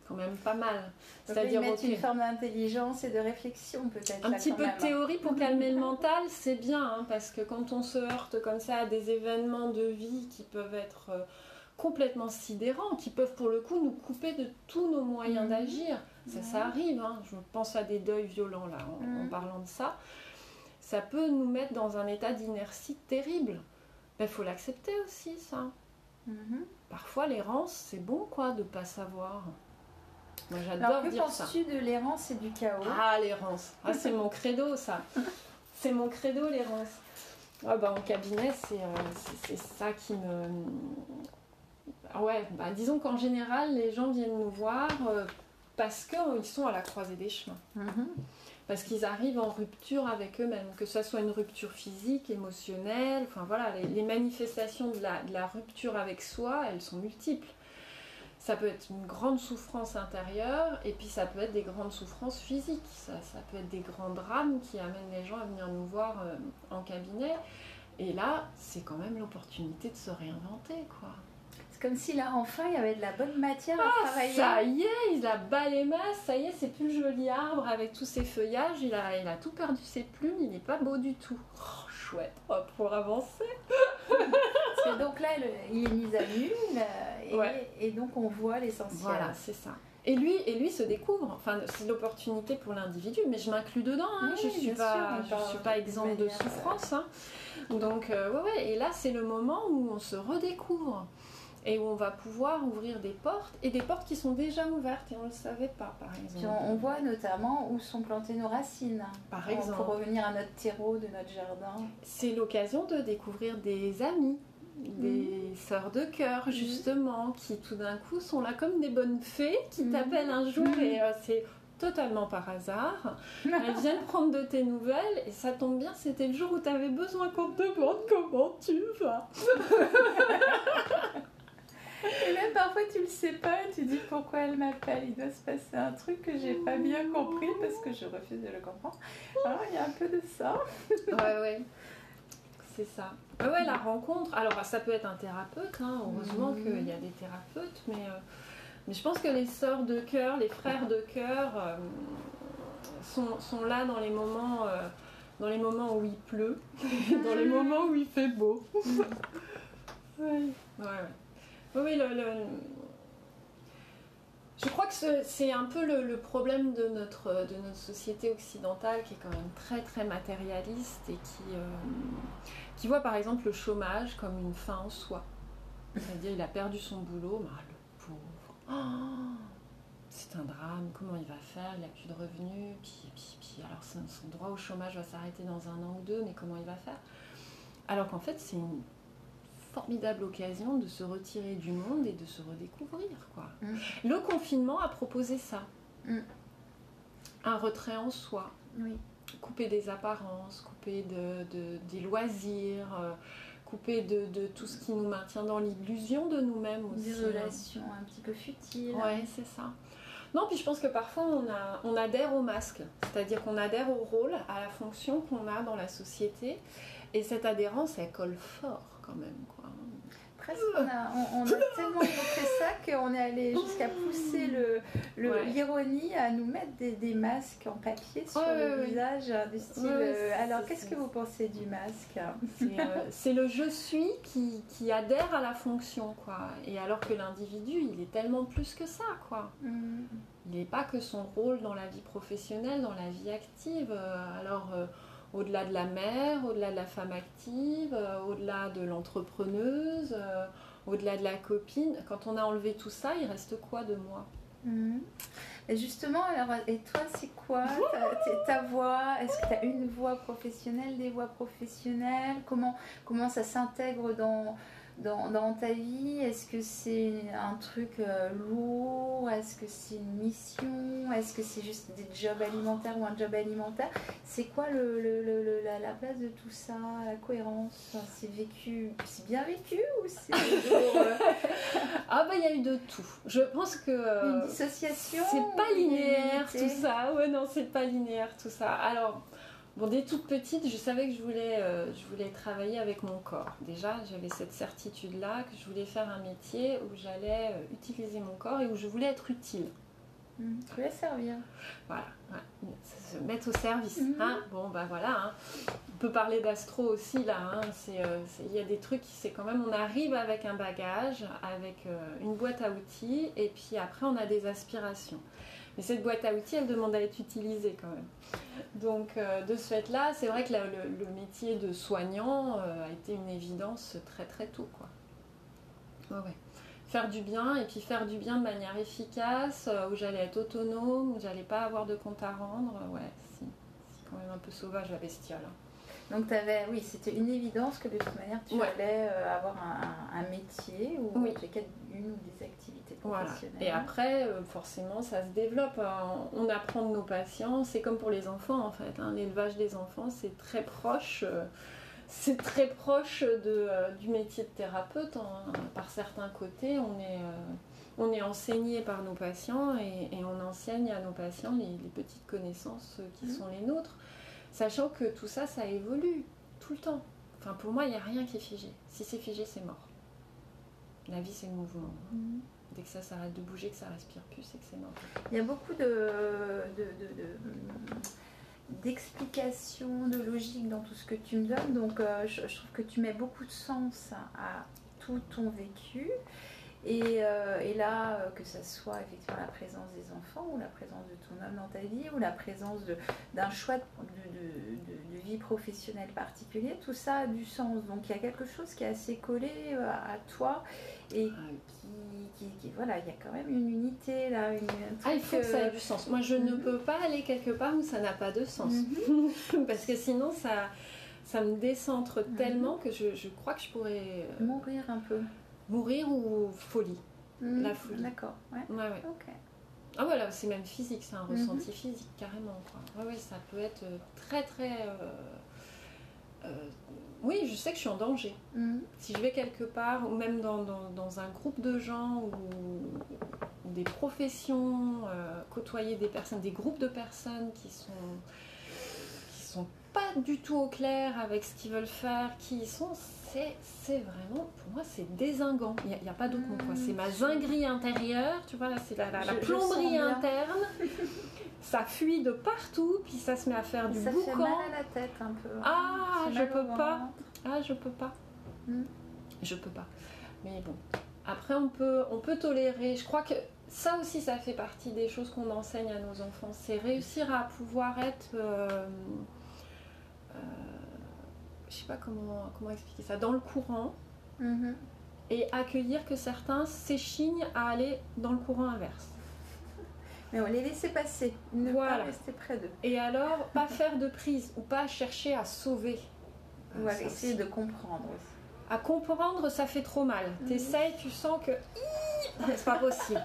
Quand même pas mal. C'est-à-dire, ils mettent ok. une forme d'intelligence et de réflexion peut-être. Un là, petit peu de même. théorie pour calmer le mental, c'est bien, hein, parce que quand on se heurte comme ça à des événements de vie qui peuvent être euh, complètement sidérants, qui peuvent pour le coup nous couper de tous nos moyens Mhm. d'agir, ça, ça arrive, hein. je pense à des deuils violents là, en, en Mhm. parlant de ça, ça peut nous mettre dans un état d'inertie terrible. Il faut l'accepter aussi, ça. Mhm. Parfois, l'errance, c'est bon, quoi, de pas savoir. Moi, j'adore que dire ça. penses-tu de l'errance et du chaos? Ah, l'errance. Ah, c'est mon credo, ça. [LAUGHS] C'est mon credo, l'errance. Ah, bah, en cabinet, c'est euh, ça qui me. Ouais, bah, disons qu'en général, les gens viennent nous voir euh, parce qu'ils sont à la croisée des chemins. Mhm. Parce qu'ils arrivent en rupture avec eux-mêmes, que ce soit une rupture physique, émotionnelle, enfin voilà, les, manifestations de la, rupture avec soi, elles sont multiples. Ça peut être une grande souffrance intérieure, et puis ça peut être des grandes souffrances physiques. Ça, ça peut être des grands drames qui amènent les gens à venir nous voir euh, en cabinet. Et là, c'est quand même l'opportunité de se réinventer, quoi. Comme si là, enfin, il y avait de la bonne matière à Ah, travailler. ça y est, il a bas les masses, ça y est, c'est plus le joli arbre avec tous ses feuillages, il a, il a tout perdu ses plumes, il n'est pas beau du tout. Oh, chouette, pouvoir avancer. Parce que donc là, le- il est mis à nu, là, et, Ouais. et donc on voit l'essentiel. Voilà, c'est ça. Et lui, et lui se découvre, enfin c'est l'opportunité pour l'individu, mais je m'inclus dedans, hein, Oui, je oui, suis pas, sûr, je suis pas de exempte de euh, souffrance. hein. Donc euh, ouais, ouais, et là c'est le moment où on se redécouvre et où on va pouvoir ouvrir des portes et des portes qui sont déjà ouvertes et on ne le savait pas par Puis exemple. on, on voit notamment où sont plantées nos racines. Par exemple. Pour revenir à notre terreau de notre jardin. C'est l'occasion de découvrir des amis, des sœurs de cœur justement, qui tout d'un coup sont là comme des bonnes fées qui Mhm. t'appellent un jour et euh, c'est totalement par hasard. [LAUGHS] Elles viennent prendre de tes nouvelles et ça tombe bien, c'était le jour où tu avais besoin qu'on te demande comment tu vas. [LAUGHS] Et même parfois tu le sais pas, tu dis pourquoi elle m'appelle. Il doit se passer un truc que j'ai pas bien compris parce que je refuse de le comprendre. Alors il y a un peu de ça. Ouais, ouais. C'est ça. Ouais, ouais, la rencontre. Alors, ça peut être un thérapeute, hein, heureusement Mhm. qu'il y a des thérapeutes, mais, euh, mais je pense que les sœurs de cœur, les frères de cœur euh, sont, sont là dans les moments. euh, dans les moments où il pleut, [LAUGHS] dans les moments où il fait beau. ouais. Ouais, ouais. Oui, oui, Je crois que ce- c'est un peu le, problème de notre, de notre société occidentale qui est quand même très très matérialiste et qui, euh, qui voit par exemple le chômage comme une fin en soi. C'est-à-dire il a perdu son boulot, ah, le pauvre. Oh, c'est un drame, comment il va faire? Il n'a plus de revenus, puis alors son, son droit au chômage va s'arrêter dans un an ou deux, mais comment il va faire? Alors qu'en fait c'est une formidable occasion de se retirer du monde et de se redécouvrir. Quoi. Mm. Le confinement a proposé ça. Mm. Un retrait en soi, Oui. couper des apparences, couper de, de- des loisirs, euh, couper de, de tout ce qui nous maintient dans l'illusion de nous-mêmes aussi. Des hein. relations un petit peu futiles. Ouais, c'est ça. Non, puis je pense que parfois on, a, on adhère au masque, c'est-à-dire qu'on adhère au rôle, à la fonction qu'on a dans la société, et cette adhérence, elle colle fort quand même. Quoi. Presque, on a, on, on a [LAUGHS] tellement montré ça qu'on est allé jusqu'à pousser le- le- Ouais. l'ironie à nous mettre des, des masques en papier sur Ouais, le visage, du style. Ouais, ouais, euh, alors, qu'est-ce que vous pensez du masque? C'est euh, [LAUGHS] c'est le je suis qui, qui adhère à la fonction, quoi. Et alors que l'individu, il est tellement plus que ça, quoi. Mm. Il n'est pas que son rôle dans la vie professionnelle, dans la vie active. Euh, Alors, euh, au-delà de la mère, au-delà de la femme active, euh, au-delà de l'entrepreneuse, euh, au-delà de la copine, quand on a enlevé tout ça, il reste quoi de moi? Mhm. Justement, alors, et toi, c'est quoi? Ta voix? Est-ce que tu as une voix professionnelle, des voix professionnelles? Comment, comment ça s'intègre dans, dans, dans ta vie Est-ce que c'est un truc euh, lourd? Est-ce que c'est une mission? Est-ce que c'est juste des jobs alimentaires ou un job alimentaire? C'est quoi le, le- le- le- la, la place de tout ça La cohérence? C'est vécu C'est bien vécu ou c'est [LAUGHS] euh, Ah bah il y a eu de tout. Je pense que... euh, une dissociation C'est pas linéaire tout ça. Ouais, non, c'est pas linéaire tout ça. Alors, bon, dès toute petite, je savais que je voulais, euh, je voulais travailler avec mon corps. Déjà, j'avais cette certitude-là que je voulais faire un métier où j'allais euh, utiliser mon corps et où je voulais être utile. Mm, Tu voulais servir. Voilà, ouais. se mettre au service. Mhm. hein. Bon, bah voilà. hein. On peut parler d'astro aussi là. hein. Euh, Il y a des trucs c'est quand même. On arrive avec un bagage, avec une boîte à outils, et puis après on a des aspirations. Mais cette boîte à outils, elle demande à être utilisée quand même. Donc euh, de ce fait-là, c'est vrai que la- le, le métier de soignant euh, a été une évidence très très tôt, quoi. Ouais, ouais faire du bien et puis faire du bien de manière efficace, euh, où j'allais être autonome, où j'allais pas avoir de compte à rendre. Ouais. C'est quand même un peu sauvage la bestiole. hein. Donc avais, oui, c'était une évidence que de toute manière tu Ouais. allais euh, avoir un, métier ou Oui. une ou des activités Voilà. Et après, euh, forcément, ça se développe. hein. On apprend de nos patients. C'est comme pour les enfants, en fait. hein. L'élevage des enfants, c'est très proche. euh, c'est très proche de, euh, du métier de thérapeute. hein. Par certains côtés, on est, on est enseigné par nos patients et, et on enseigne à nos patients les, les petites connaissances qui Mhm. sont les nôtres, sachant que tout ça, ça évolue tout le temps. Enfin, pour moi, il n'y a rien qui est figé. Si c'est figé, c'est mort. La vie, c'est le mouvement. Mhm. Dès que ça s'arrête de bouger, que ça respire plus, c'est que c'est mort. Il y a beaucoup de, de- de- de- d'explications, de, logique dans tout ce que tu me donnes. Donc, euh, je, je trouve que tu mets beaucoup de sens à tout ton vécu. Et, euh, et là, euh, que ce soit effectivement la présence des enfants ou la présence de ton homme dans ta vie ou la présence de- d'un choix de, de- de- de vie professionnelle particulier, tout ça a du sens. Donc il y a quelque chose qui est assez collé euh, à toi et qui, qui- qui- voilà, il y a quand même une unité là. Une, un Ah, il faut que ça euh, ait du sens. Moi, je ne Mhm. peux pas aller quelque part où ça n'a pas de sens. mhm. [LAUGHS] Parce que sinon, ça, ça me décentre Mhm. tellement que je, je crois que je pourrais euh, Mourir un peu. mourir ou folie. La folie. D'accord, ouais. Ouais, ouais. Ok. Ah voilà, c'est même physique, c'est un ressenti physique carrément. Quoi. Ouais, ouais, ça peut être euh, très très. euh, euh, oui, je sais que je suis en danger. Mhm. Si je vais quelque part, ou même dans, dans- dans un groupe de gens ou, des professions, euh, côtoyer des personnes, des groupes de personnes qui sont qui sont pas du tout au clair avec ce qu'ils veulent faire, qui sont, c'est vraiment, pour moi, c'est désinguant. Il n'y a, pas d'autre mot. quoi. C'est ma zinguerie intérieure, tu vois, là, c'est la, plomberie interne. [LAUGHS] ça fuit de partout, puis ça se met à faire du Ça fait boucan. mal à la tête un peu. hein. Ah, Ça fait je peux pas. Ah, je peux pas. Je peux pas. Mais bon. Après, on peut, on peut tolérer. Je crois que ça aussi, ça fait partie des choses qu'on enseigne à nos enfants. C'est réussir à pouvoir être. euh, euh, je sais pas comment, comment expliquer ça. Dans le courant Mhm. et accueillir que certains s'échignent à aller dans le courant inverse. Mais on les laisser passer, ne Voilà. pas rester près d'eux. Et alors, pas faire de prise ou pas chercher à sauver. Ou à Ça essayer de comprendre aussi. À comprendre, ça fait trop mal. Mhm. T'essayes, tu sens que [LAUGHS] c'est pas possible.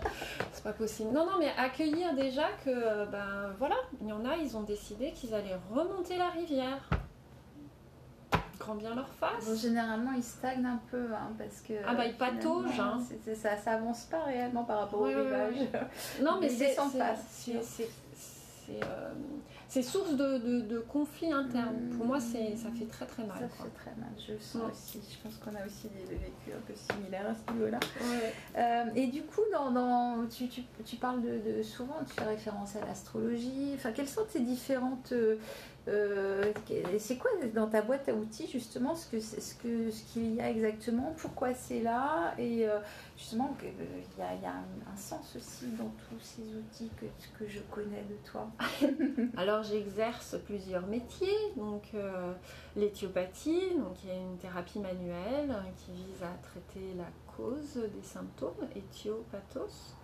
C'est pas possible. Non, non, mais accueillir déjà que, ben voilà, il y en a, ils ont décidé qu'ils allaient remonter la rivière. Grand bien leur face. Bon, généralement, ils stagnent un peu, hein, parce que. Ah bah, ils pataugent, hein. ça, ça avance pas réellement par rapport au rivage. [LAUGHS] Non, mais c'est c'est- c'est, euh, c'est source de, de, de conflits internes. Pour moi, c'est ça fait très très mal. Ça quoi. fait très mal, je le sens Ouais. aussi. Je pense qu'on a aussi des vécus un peu similaires à ce niveau-là. Ouais. Euh, et du coup, dans, dans- tu, tu, tu parles de, de- souvent, tu fais référence à l'astrologie. Enfin, quelles sont ces différentes euh, euh, c'est quoi dans ta boîte à outils justement ce que ce qu'il y a exactement Pourquoi c'est là Et euh, justement, euh, il y a, un, sens aussi dans tous ces outils que, je connais de toi. [LAUGHS] Alors j'exerce plusieurs métiers, donc l'éthiopathie, donc il y a une thérapie manuelle euh, qui vise à traiter la cause des symptômes, éthiopathos,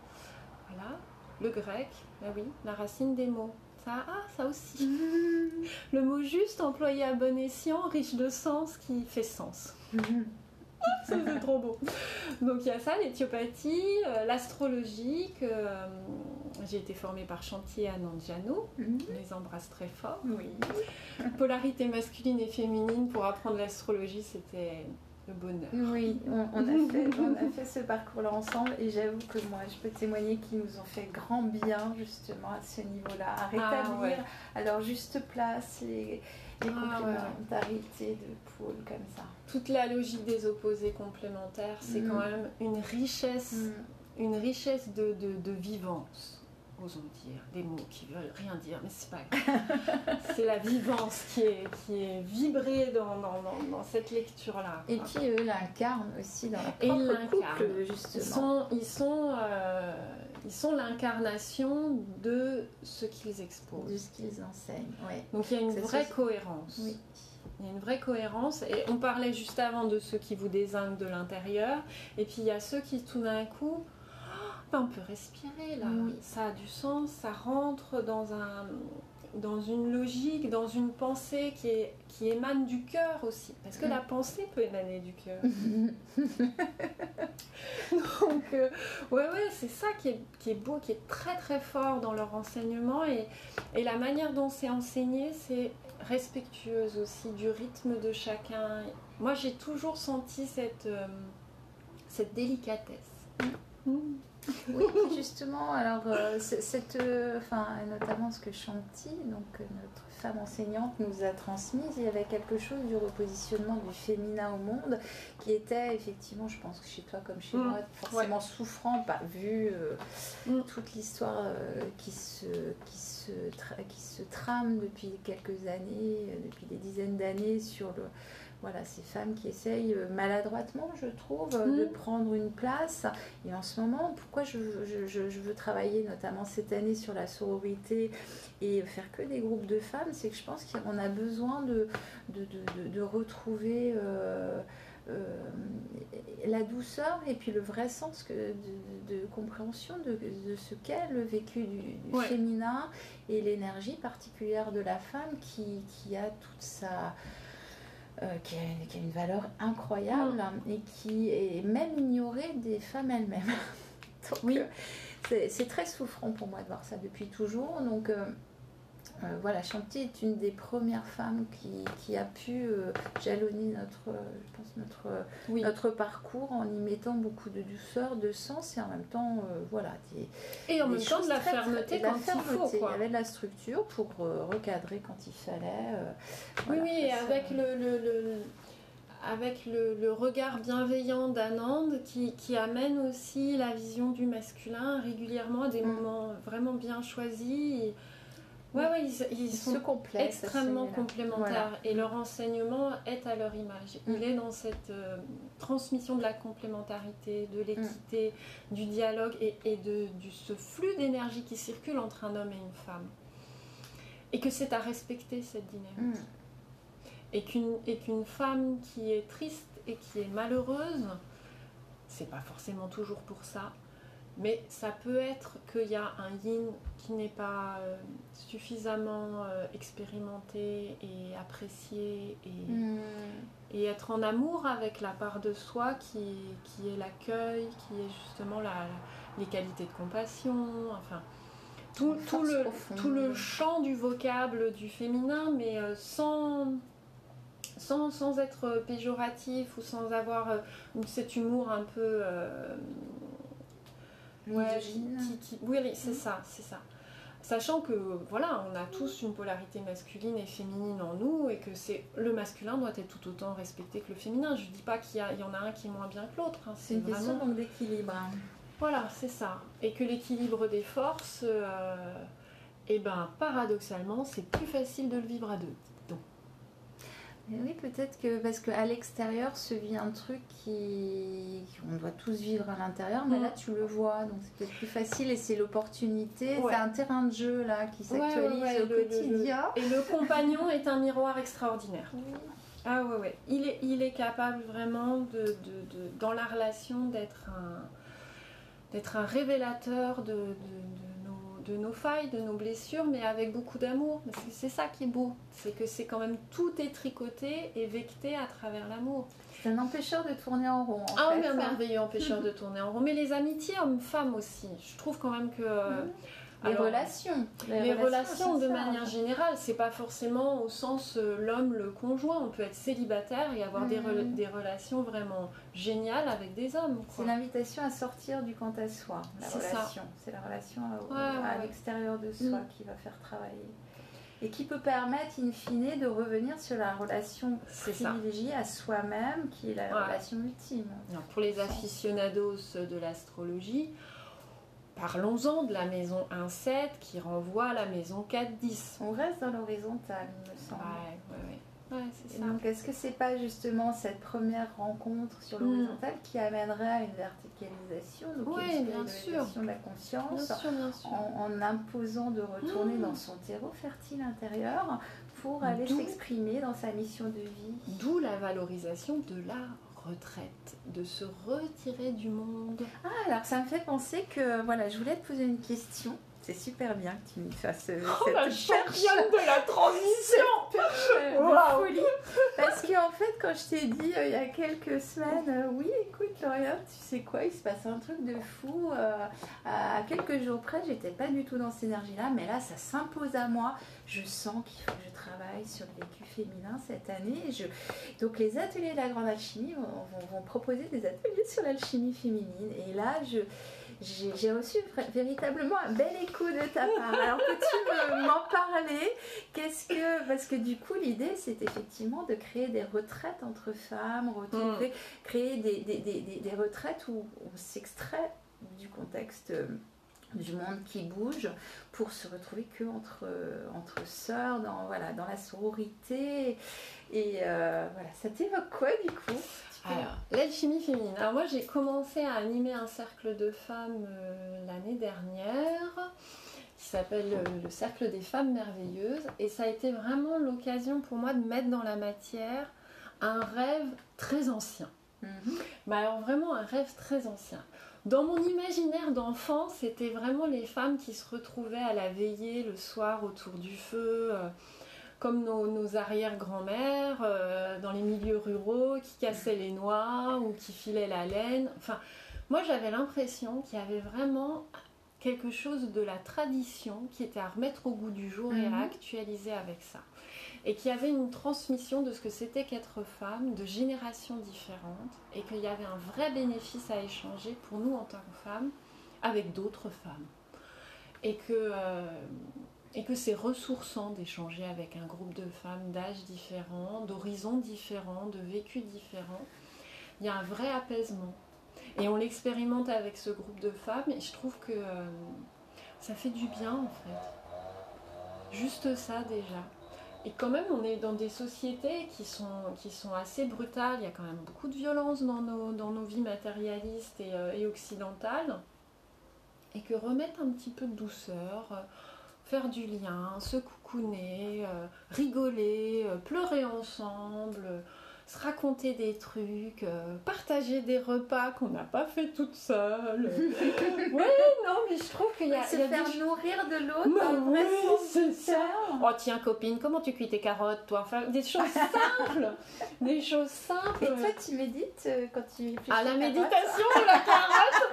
voilà. Le grec, ah oui, la racine des mots. Ça, ah, ça aussi. Le mot juste employé à bon escient, riche de sens, qui fait sens. [LAUGHS] Ça, c'est trop beau. Donc il y a ça, l'éthiopathie, euh, l'astrologie, que euh, j'ai été formée par Chantier à Nandiano, Mhm. on les embrasse très fort. Oui. Polarité masculine et féminine pour apprendre l'astrologie, c'était le bonheur. Oui, on, on a [LAUGHS] fait, on a fait ce parcours-là ensemble et j'avoue que moi, je peux témoigner qu'ils nous ont fait grand bien justement à ce niveau-là, à rétablir ouais. à leur juste place les, les Ah, ouais. complémentarités de pôles comme ça. Toute la logique des opposés complémentaires, c'est Mm. quand même une richesse, Mm. une richesse de, de, de vivance. Osons dire des mots qui veulent rien dire, mais c'est pas grave. c'est la vivance qui est, qui est vibrée dans, dans, dans, dans cette lecture-là. Et puis eux l'incarnent aussi dans leur Et l'incarnent. couple Ils justement. sont, ils sont, euh, ils sont l'incarnation de ce qu'ils exposent. De ce qu'ils enseignent, oui. Donc il y a une vraie cohérence. Oui. Il y a une vraie cohérence. Et on parlait juste avant de ceux qui vous désinguent de l'intérieur. Et puis il y a ceux qui tout d'un coup, on peut respirer là. Oui. Ça a du sens, ça rentre dans, un, dans une logique, dans une pensée qui, est, qui émane du cœur aussi. Parce que Mm. la pensée peut émaner du cœur. [LAUGHS] Donc, euh, ouais, ouais, c'est ça qui est, qui est beau, qui est très très fort dans leur enseignement. Et, et la manière dont c'est enseigné, c'est respectueuse aussi du rythme de chacun. Moi, j'ai toujours senti cette, euh, cette délicatesse. Mm. Oui, justement, alors, euh, cette, euh, notamment ce que Chanty, donc euh, notre femme enseignante, nous a transmis, il y avait quelque chose du repositionnement du féminin au monde qui était effectivement, je pense que chez toi comme chez Mm. moi, forcément souffrant, pas vu euh, Mm. toute l'histoire qui, se, qui, se qui se trame depuis quelques années, depuis des dizaines d'années sur le. Voilà, ces femmes qui essayent euh, maladroitement, je trouve, euh, de Mm. prendre une place. Et en ce moment, pourquoi je, je- je- je veux travailler notamment cette année sur la sororité et faire que des groupes de femmes, c'est que je pense qu'on a besoin de, de, de- de- de retrouver euh, euh, la douceur et puis le vrai sens que de, de compréhension de, de ce qu'est le vécu du, du Ouais. féminin et l'énergie particulière de la femme qui, qui a toute sa... euh, qui, a, qui a une valeur incroyable et qui est même ignorée des femmes elles-mêmes. [LAUGHS] Oui. euh, c'est- c'est très souffrant pour moi de voir ça depuis toujours. Donc euh, voilà, Chanty est une des premières femmes qui, qui a pu euh, jalonner notre, euh, je pense notre, Oui. notre parcours en y mettant beaucoup de douceur, de sens et en même temps, voilà, des, Et en des même temps de la très, fermeté la quand il faut. Quoi. Il y avait de la structure pour recadrer quand il fallait. Oui, oui, avec le, le- le- avec le, le regard bienveillant d'Anand qui, qui amène aussi la vision du masculin régulièrement à des Mm. moments vraiment bien choisis. Et- Ouais, ouais, ils, ils Ils se sont extrêmement complémentaires Voilà. et leur enseignement est à leur image. Il Mm. est dans cette euh, transmission de la complémentarité, de l'équité, du dialogue et, et de ce flux d'énergie qui circule entre un homme et une femme. Et que c'est à respecter cette dynamique. Mm. Et qu'une et qu'une femme qui est triste et qui est malheureuse, c'est pas forcément toujours pour ça, mais ça peut être qu'il y a un yin qui n'est pas euh, suffisamment euh, expérimenté et apprécié et, Mm. et être en amour avec la part de soi qui, qui est l'accueil, qui est justement la, les qualités de compassion, enfin tout, le, profonde. tout le champ du vocable du féminin, mais euh, sans, sans, sans être péjoratif ou sans avoir cet humour un peu... ouais, Misogyne. qui- qui- oui, oui, c'est Mm. ça, c'est ça. Sachant que voilà, on a tous une polarité masculine et féminine en nous et que c'est le masculin doit être tout autant respecté que le féminin. Je dis pas qu'il y, en a un qui est moins bien que l'autre. hein, C'est une question vraiment- d'équilibre. hein. Voilà, c'est ça. Et que l'équilibre des forces, euh, eh ben paradoxalement, c'est plus facile de le vivre à deux. Mais oui, peut-être que parce qu'à l'extérieur se vit un truc qui qu'on doit tous vivre à l'intérieur, mais Mm. là tu le vois, donc c'est peut-être plus facile et c'est l'opportunité. Ouais. C'est un terrain de jeu là qui ouais, s'actualise ouais, au le- le- quotidien. Et le compagnon est un miroir extraordinaire. Ah ouais, ouais. Il est, il est capable vraiment de, de- de- dans la relation d'être un, d'être un révélateur de, de- de nos, failles, de nos blessures, mais avec beaucoup d'amour. Parce que c'est ça qui est beau. C'est que c'est quand même tout est tricoté et vecté à travers l'amour. C'est un empêcheur de tourner en rond. En Ah oui, un hein. merveilleux empêcheur de tourner en rond. Mais les amitiés hommes-femmes aussi. Je trouve quand même que... [LAUGHS] Les alors, relations. les relations, de manière large. générale, c'est pas forcément au sens euh, l'homme, le conjoint. On peut être célibataire et avoir des, des relations vraiment géniales avec des hommes. C'est l'invitation à sortir du quant à soi, la C'est ça. relation. C'est la relation à, Ouais, ouais, à ouais. l'extérieur de soi Mm. qui va faire travailler. Et qui peut permettre, in fine, de revenir sur la relation C'est ça. privilégiée à soi-même, qui est la Ouais. relation ultime. Alors, pour les aficionados de l'astrologie, parlons-en de la maison 1-7 qui renvoie à la maison 4-10. On reste dans l'horizontale, il me semble. ouais, ouais. Ouais, c'est ça. donc, est-ce que c'est pas justement cette première rencontre sur Mm. l'horizontale qui amènerait à une verticalisation, donc Oui, une bien de la Bien conscience, sûr, bien sûr. en, en imposant de retourner Mm. dans son terreau fertile intérieur pour aller s'exprimer dans sa mission de vie. D'où la valorisation de la retraite, de se retirer du monde. Ah, alors ça me fait penser que voilà, je voulais te poser une question. C'est super bien que tu me fasses euh, Oh, cette la perche. championne de la transition [LAUGHS] Euh, de Waouh. folie. Parce qu'en fait, quand je t'ai dit euh, il y a quelques semaines, euh, oui, écoute, Lauriane, tu sais quoi, il se passe un truc de fou. euh, à quelques jours près, j'étais pas du tout dans cette énergie-là, mais là, ça s'impose à moi. Je sens qu'il faut que je travaille sur le vécu féminin cette année. Et Je... Donc, les ateliers de la grande alchimie vont, vont- vont proposer des ateliers sur l'alchimie féminine. Et là, je. J'ai reçu véritablement un bel écho de ta part. Alors peux-tu me- m'en parler? Qu'est-ce que parce que du coup l'idée c'est effectivement de créer des retraites entre femmes, retrouver, créer des, des, des, retraites où on s'extrait du contexte euh, du monde qui bouge pour se retrouver que entre euh, entre sœurs dans voilà dans la sororité. Et euh, voilà. Ça t'évoque quoi du coup? Alors, l'alchimie féminine. Alors moi, j'ai commencé à animer un cercle de femmes euh, l'année dernière qui s'appelle euh, le Cercle des femmes merveilleuses. Et ça a été vraiment l'occasion pour moi de mettre dans la matière un rêve très ancien. Mhm. Mais alors vraiment un rêve très ancien. Dans mon imaginaire d'enfant, c'était vraiment les femmes qui se retrouvaient à la veillée le soir autour du feu, euh, comme nos, nos arrière-grand-mères, euh, dans les milieux ruraux, qui cassaient les noix ou qui filaient la laine. Enfin, moi j'avais l'impression qu'il y avait vraiment quelque chose de la tradition qui était à remettre au goût du jour et Mhm. à actualiser avec ça. Et qu'il y avait une transmission de ce que c'était qu'être femme, de générations différentes, et qu'il y avait un vrai bénéfice à échanger pour nous en tant que femmes avec d'autres femmes. Et que, euh, et que c'est ressourçant d'échanger avec un groupe de femmes d'âges différents, d'horizons différents, de vécus différents. Il y a un vrai apaisement. Et on l'expérimente avec ce groupe de femmes, et je trouve que euh, ça fait du bien en fait. Juste ça déjà. Et quand même, on est dans des sociétés qui sont, qui sont assez brutales. Il y a quand même beaucoup de violence dans nos, dans nos vies matérialistes et, euh, et occidentales. Et que remettre un petit peu de douceur, faire du lien, se coucouner, euh, rigoler, euh, pleurer ensemble, euh, se raconter des trucs, partager des repas qu'on n'a pas fait toute seule. [LAUGHS] ouais, non, mais je trouve qu'il y a, se il y a faire des nourrir de l'autre oui, c'est ça. Oh tiens copine, comment tu cuis tes carottes toi? Enfin des choses [LAUGHS] simples, des choses simples. Et toi, tu médites quand tu Ah la ta méditation de la carotte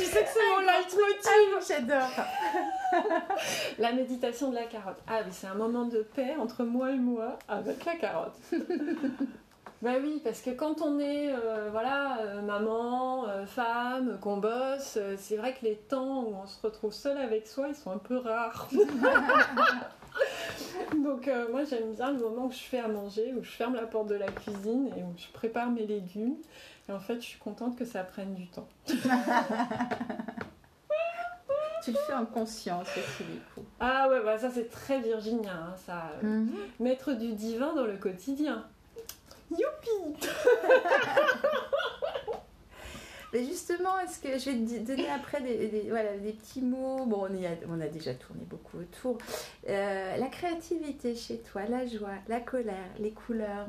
Tu sais que c'est mon leitmotiv J'adore. [LAUGHS] La méditation de la carotte. Ah oui, c'est un moment de paix entre moi et moi avec la carotte. [LAUGHS] bah oui, parce que quand on est euh, voilà, euh, maman, euh, femme, qu'on bosse, c'est vrai que les temps où on se retrouve seul avec soi, ils sont un peu rares. [LAUGHS] [LAUGHS] Donc euh, moi j'aime bien le moment où je fais à manger, où je ferme la porte de la cuisine et où je prépare mes légumes. Et en fait, je suis contente que ça prenne du temps. [LAUGHS] Tu le fais en conscience aussi, du coup. Ah ouais, bah ça c'est très virginien, hein, ça. euh, Mhm. Mettre du divin dans le quotidien. Youpi [LAUGHS] Mais justement, est-ce que je vais te donner après des, des- voilà, des petits mots Bon, on, y a, on a déjà tourné beaucoup autour. Euh, la créativité chez toi, la joie, la colère, les couleurs.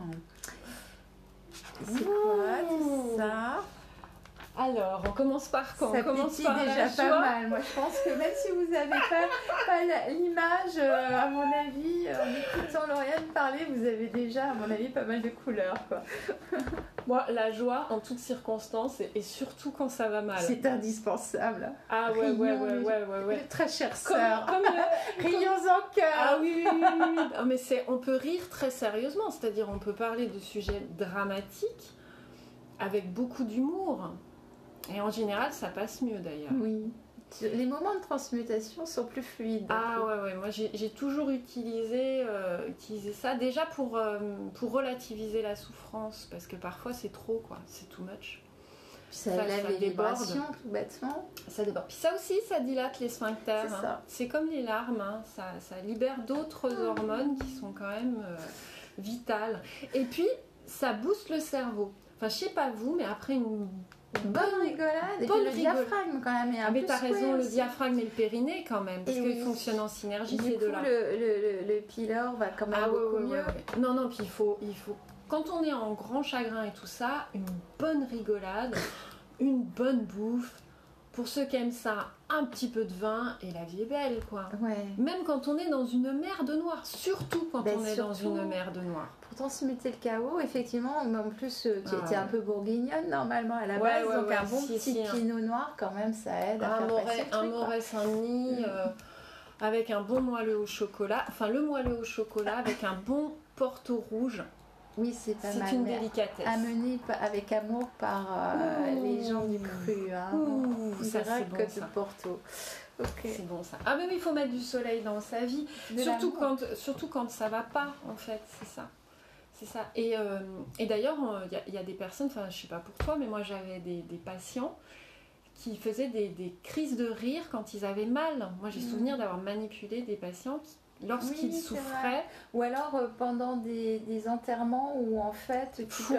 C'est quoi tout ça? Alors, on commence par quoi Ça On commence par déjà pas mal. Moi, je pense que même si vous n'avez pas, l'image, euh, à mon avis, euh, en écoutant Lauriane parler, vous avez déjà, à mon avis, pas mal de couleurs. Quoi. [LAUGHS] Moi, la joie en toutes circonstances et, et surtout quand ça va mal. C'est indispensable. Ah ouais, ouais, Rions, ouais, le- ouais, ouais, ouais. Très chère sœur. comme le- [LAUGHS] Rions en cœur. Ah oui, oui, oui, mais c'est, on peut rire très sérieusement, c'est-à-dire on peut parler de sujets dramatiques avec beaucoup d'humour. Et en général, ça passe mieux d'ailleurs. Oui. Les moments de transmutation sont plus fluides. Ah ouais, ouais, moi j'ai toujours utilisé, euh, utilisé ça déjà pour, euh, pour relativiser la souffrance, parce que parfois c'est trop, quoi, c'est too much. Ça, Ça- ça déborde. tout bêtement. Ça déborde. Puis ça aussi, ça dilate les sphincters. C'est hein. ça. C'est comme les larmes, hein. ça, ça libère d'autres hormones qui sont quand même euh, vitales. Et puis, ça booste le cerveau. Enfin, je sais pas vous, mais après une Bonne rigolade. Et bonne puis le rigolade. diaphragme, quand même. est un Ah, mais t'as raison, le diaphragme et le périnée quand même, parce qu'ils oui. fonctionnent en synergie, Du ces coup, deux-là. le, le, le, le pylore va quand même Ah beaucoup ouais, mieux. ouais. Non, non, puis il faut, il faut. Quand on est en grand chagrin et tout ça, une bonne rigolade, une bonne bouffe, pour ceux qui aiment ça, un petit peu de vin et la vie est belle, quoi. Ouais. Même quand on est dans une mer de noir, surtout quand Ben, on est dans une mer de noir. Pourtant, se mettait le chaos, effectivement, mais en plus, euh, tu Ah étais ouais. un peu bourguignonne normalement à la base, ouais, donc un bon si, petit si, hein. pinot noir, quand même, ça aide à Un faire un Saint-Denis, Mm. euh, avec un bon moelleux au chocolat, enfin le moelleux au chocolat avec un bon Porto rouge. Oui, c'est pas C'est mal. une mais délicatesse. Amené pa- avec amour par euh, les gens du cru. Hein. C'est bon que de ça. Porto. Ok. C'est bon ça. Ah mais oui, il faut mettre du soleil dans sa vie. De Surtout quand, surtout quand ça va pas, en fait, c'est ça. C'est ça. Et, euh, et d'ailleurs, il y, a- il y a des personnes, enfin, je sais pas pour toi, mais moi j'avais des, des patients qui faisaient des, des crises de rire quand ils avaient mal. Moi j'ai Mhm. souvenir d'avoir manipulé des patients qui, lorsqu'ils Oui, c'est souffraient, Ou alors euh, pendant des, des enterrements où en fait tu coup,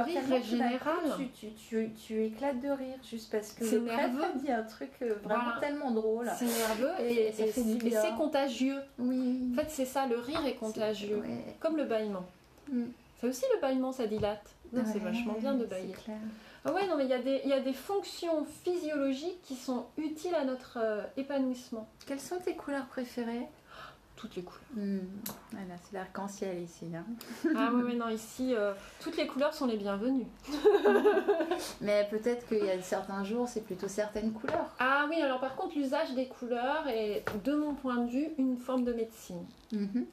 Tu, tu, tu, tu éclates de rire juste parce que C'est le prêtre nerveux. a dit un truc euh, vraiment Voilà. tellement drôle. c'est nerveux Et c'est contagieux. Oui. En fait, c'est ça, le rire est contagieux. Ouais. Comme le bâillement. Mm. Ça aussi, le bâillement, ça dilate. Non, c'est Ouais, vachement bien de c'est bailler. Ah ouais, non, mais il y, a des- il y a des fonctions physiologiques qui sont utiles à notre euh, épanouissement. Quelles sont tes couleurs préférées? Toutes les couleurs. Voilà, c'est l'arc-en-ciel ici. hein. ah oui, mais non, ici, euh, toutes les couleurs sont les bienvenues. [LAUGHS] Mais peut-être qu'il y a certains jours, c'est plutôt certaines couleurs. Ah oui, alors par contre, l'usage des couleurs est, de mon point de vue, une forme de médecine. Mhm.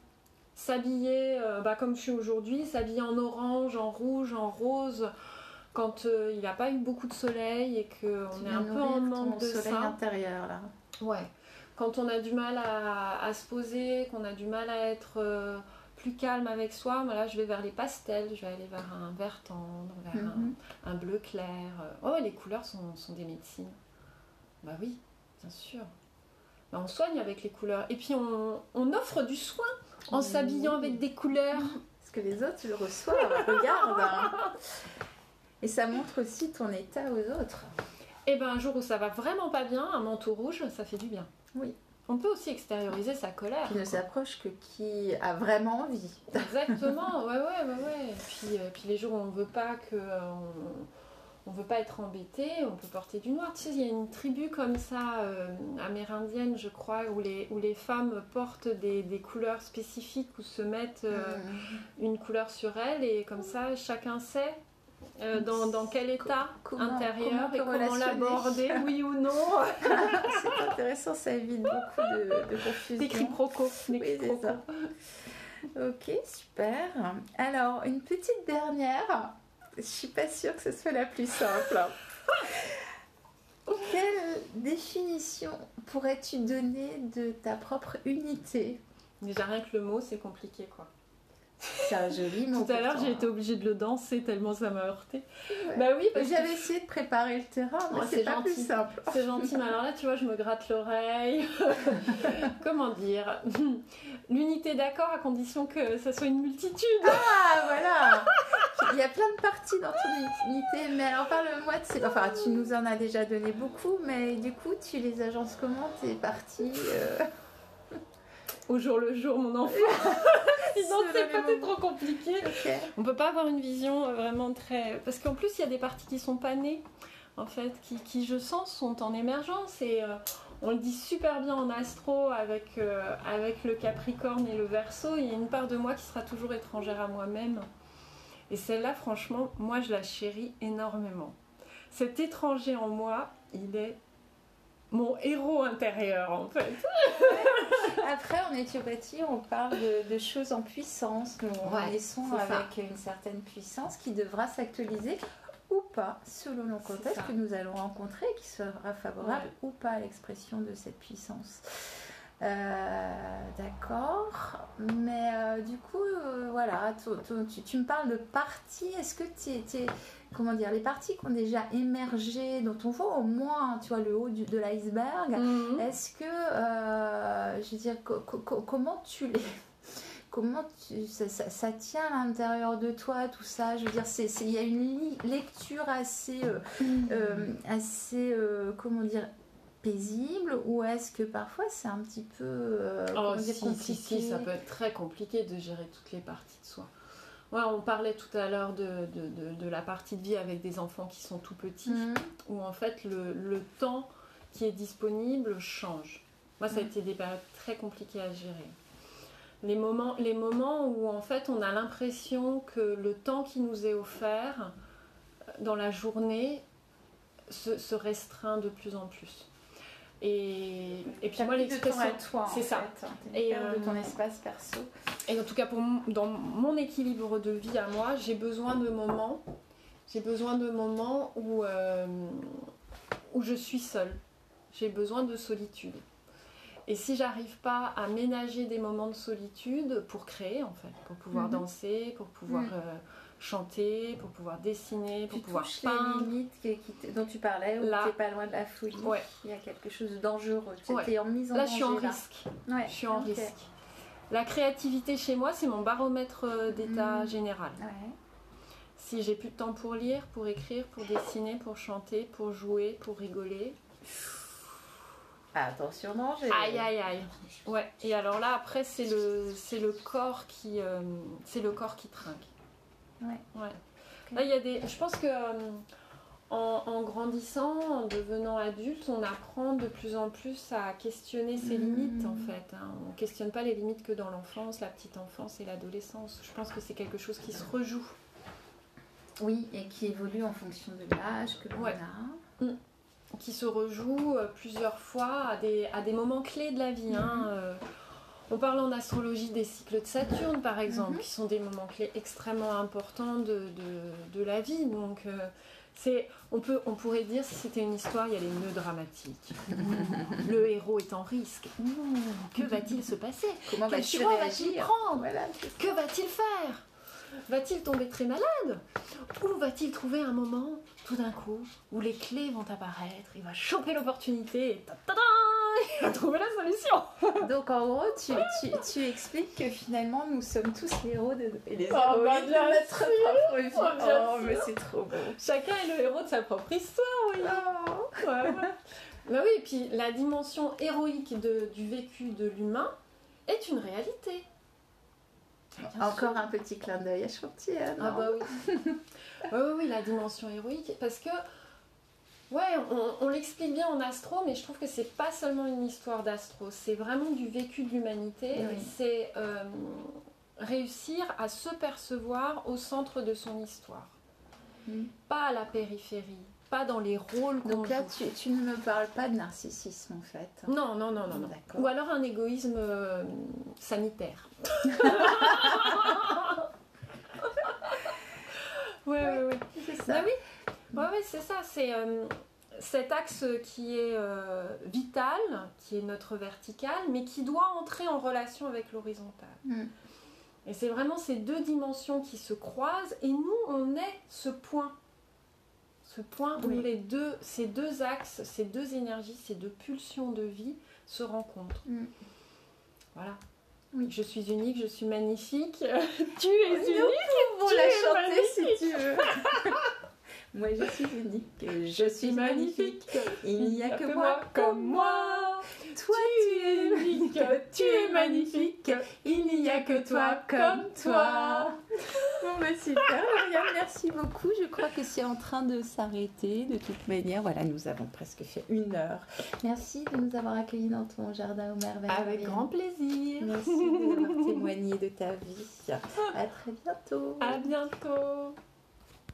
S'habiller, euh, bah, comme je suis aujourd'hui, s'habiller en orange, en rouge, en rose, quand euh, il n'y a pas eu beaucoup de soleil et qu'on est un peu en manque de soleil ça. intérieur là. Ouais. Quand on a du mal à, à se poser, qu'on a du mal à être euh, plus calme avec soi, je vais vers les pastels, je vais aller vers un vert tendre, vers Mhm. un, un bleu clair. Oh, les couleurs sont, sont des médecines. Bah oui, bien sûr. Bah, on soigne avec les couleurs. Et puis on, on offre du soin en s'habillant avec des couleurs. Parce que les autres le reçoivent, [LAUGHS] regarde. hein. Et ça montre aussi ton état aux autres. Et ben un jour où ça va vraiment pas bien, un manteau rouge, ça fait du bien. Oui. On peut aussi extérioriser sa colère. Qui ne s'approche que qui a vraiment envie. Exactement, [LAUGHS] ouais, ouais, ouais, ouais. Puis, euh, puis les jours où on veut pas que euh, on, on veut pas être embêté, on peut porter du noir. Tu sais, il y a une tribu comme ça, euh, amérindienne, je crois, où les, où les femmes portent des, des couleurs spécifiques ou se mettent Mhm. une couleur sur elles et comme ça, chacun sait. Euh, dans, dans quel état comment- intérieur comment te et comment l'aborder, [LAUGHS] oui ou non. [LAUGHS] c'est intéressant, ça évite beaucoup de, de confusion. Des quiproquos. Oui, c'est ça. Ok, super. Alors, une petite dernière. Je suis pas sûre que ce soit la plus simple. [LAUGHS] Quelle définition pourrais-tu donner de ta propre unité? Déjà rien que le mot, c'est compliqué quoi. C'est un joli. Tout à l'heure, j'ai été obligée de le danser tellement ça m'a heurté. Ouais. Bah oui, que J'avais essayé de préparer le terrain, mais Oh, c'est c'est pas gentil. plus simple. c'est gentil. Mais alors là, tu vois, je me gratte l'oreille. [LAUGHS] Comment dire? L'unité d'accord à condition que ça soit une multitude. Ah, voilà Il y a plein de parties dans ton unité, mais alors parle-moi de ces... Enfin, tu nous en as déjà donné beaucoup, mais du coup, tu les agences comment tes parties euh, Au jour le jour, mon enfant. [LAUGHS] [LAUGHS] Sinon, c'est peut-être trop compliqué. Ok. On peut pas avoir une vision euh, vraiment très. Parce qu'en plus, il y a des parties qui sont pas nées, en fait, qui, qui, je sens, sont en émergence. Et euh, on le dit super bien en astro avec, euh, avec le Capricorne et le Verseau. Il y a une part de moi qui sera toujours étrangère à moi-même. Et celle-là, franchement, moi, je la chéris énormément. Cet étranger en moi, il est mon héros intérieur, en fait. [LAUGHS] Après, en éthiopathie, on parle de, de choses en puissance. Nous Ouais, ça. avec une certaine puissance qui devra s'actualiser ou pas, selon le contexte que nous allons rencontrer, qui sera favorable Ouais. ou pas à l'expression de cette puissance. Euh, D'accord, mais euh, du coup, euh, voilà, tu, tu- me parles de parties. Est-ce que tu es, comment dire, les parties qui ont déjà émergé, dont on voit au moins, tu vois, le haut du- de l'iceberg, Mhm. est-ce que, euh, je veux dire, co- co- co- comment tu les... [LAUGHS] Comment tu, ça, ça- ça tient à l'intérieur de toi, tout ça? Je veux dire, c'est- il y a une lecture assez, euh, euh, assez euh, comment dire, paisible ou est-ce que parfois c'est un petit peu Oh, dire, si, si, si, ça peut être très compliqué de gérer toutes les parties de soi. Ouais, on parlait tout à l'heure de, de, de- de la partie de vie avec des enfants qui sont tout petits, Mhm. où en fait le, le temps qui est disponible change. Moi, ça a Mm. été des périodes très compliquées à gérer. Les moments, les moments où en fait on a l'impression que le temps qui nous est offert euh, dans la journée se, se restreint de plus en plus. Et, et puis moi l'expression, c'est ça. fait. T'as Et, perte de ton euh, espace perso. et en tout cas, pour mon- dans mon équilibre de vie à moi, j'ai besoin de moments, j'ai besoin de moments où, euh, où je suis seule. J'ai besoin de solitude. Et si j'arrive pas à ménager des moments de solitude pour créer, en fait, pour pouvoir Mhm. danser, pour pouvoir Mhm. euh, chanter, pour pouvoir dessiner, pour Tu pouvoir touches les peindre. limites qui- qui dont tu parlais, où Là. t'es pas loin de la folie. Ouais. Il y a quelque chose de dangereux. Tu Ouais. es en mise en Là, danger. je suis en là. risque. Ouais, Je suis en risque. La créativité chez moi, c'est mon baromètre euh, d'état Mhm. général. Ouais. Si j'ai plus de temps pour lire, pour écrire, pour dessiner, pour chanter, pour jouer, pour rigoler. Attention, danger. Aïe aïe aïe. Ouais. Et alors là après c'est le c'est le corps qui euh, c'est le corps qui trinque. Ouais. Ouais. Là il y a des je pense que euh, en, en grandissant, en devenant adulte, on apprend de plus en plus à questionner ses Mhm. limites en fait. hein. On questionne pas les limites que dans l'enfance, la petite enfance et l'adolescence. Je pense que c'est quelque chose qui se rejoue. Oui, et qui évolue en fonction de l'âge que l'on Ouais. a. qui se rejoue euh, plusieurs fois à des, à des moments clés de la vie. hein. Euh, on parle en astrologie des cycles de Saturne, par exemple, Mhm. qui sont des moments clés extrêmement importants de, de- de la vie. Donc, euh, c'est, on, peut, on pourrait dire, si c'était une histoire, il y a les nœuds dramatiques. [LAUGHS] Le héros est en risque. Que va-t-il se passer? Comment va-t-il réagir? prendre? Voilà. Que va-t-il faire? Va-t-il tomber très malade? Ou va-t-il trouver un moment, tout d'un coup, où les clés vont apparaître Il va choper l'opportunité et [LAUGHS] Va trouver la solution Donc en gros, tu, tu, tu expliques que finalement nous sommes tous les héros de, et les Oh, héroïnes bah, de notre sûr. propre vie. Oh, Oh, mais c'est trop beau. Chacun est le héros de sa propre histoire, oui Oh. Ouais, ouais. Bah oui, et puis la dimension héroïque de- du vécu de l'humain est une réalité. Bien Encore sûr. un petit clin d'œil à Chantier. Ah bah oui. [LAUGHS] oui, oui, oui, la dimension héroïque. Parce que, ouais, on, on l'explique bien en astro, mais je trouve que c'est pas seulement une histoire d'astro, c'est vraiment du vécu de l'humanité. Oui. C'est euh, réussir à se percevoir au centre de son histoire. Mm. Pas à la périphérie, pas dans les rôles qu'on Donc là, joue. tu, tu ne me parles pas de narcissisme en fait. Non, non, non, non, non. Ou alors un égoïsme euh, sanitaire. [LAUGHS] ouais, ouais, ouais. C'est Bah ça. Oui, ouais, c'est ça. C'est euh, cet axe qui est euh, vital, qui est notre vertical, mais qui doit entrer en relation avec l'horizontal. Mm. Et c'est vraiment ces deux dimensions qui se croisent, et nous, on est ce point. Ce point où les deux, ces deux axes, ces deux énergies, ces deux pulsions de vie se rencontrent. Mm. Voilà. Oui. Je suis unique, je suis magnifique. [LAUGHS] tu es Nous unique. pouvons Tu la chanter si tu veux. [LAUGHS] Moi, je suis unique. [LAUGHS] Je suis magnifique. Il n'y a que moi comme moi. Toi, tu es unique. [LAUGHS] Tu es magnifique. Il n'y a que toi comme toi. Bon, bah super, Lauriane, merci beaucoup. Je crois que c'est en train de s'arrêter. De toute manière, voilà, nous avons presque fait une heure. Merci de nous avoir accueillis dans ton jardin aux merveilles. Avec grand plaisir. Merci d'avoir témoigné de ta vie. À très bientôt. À bientôt.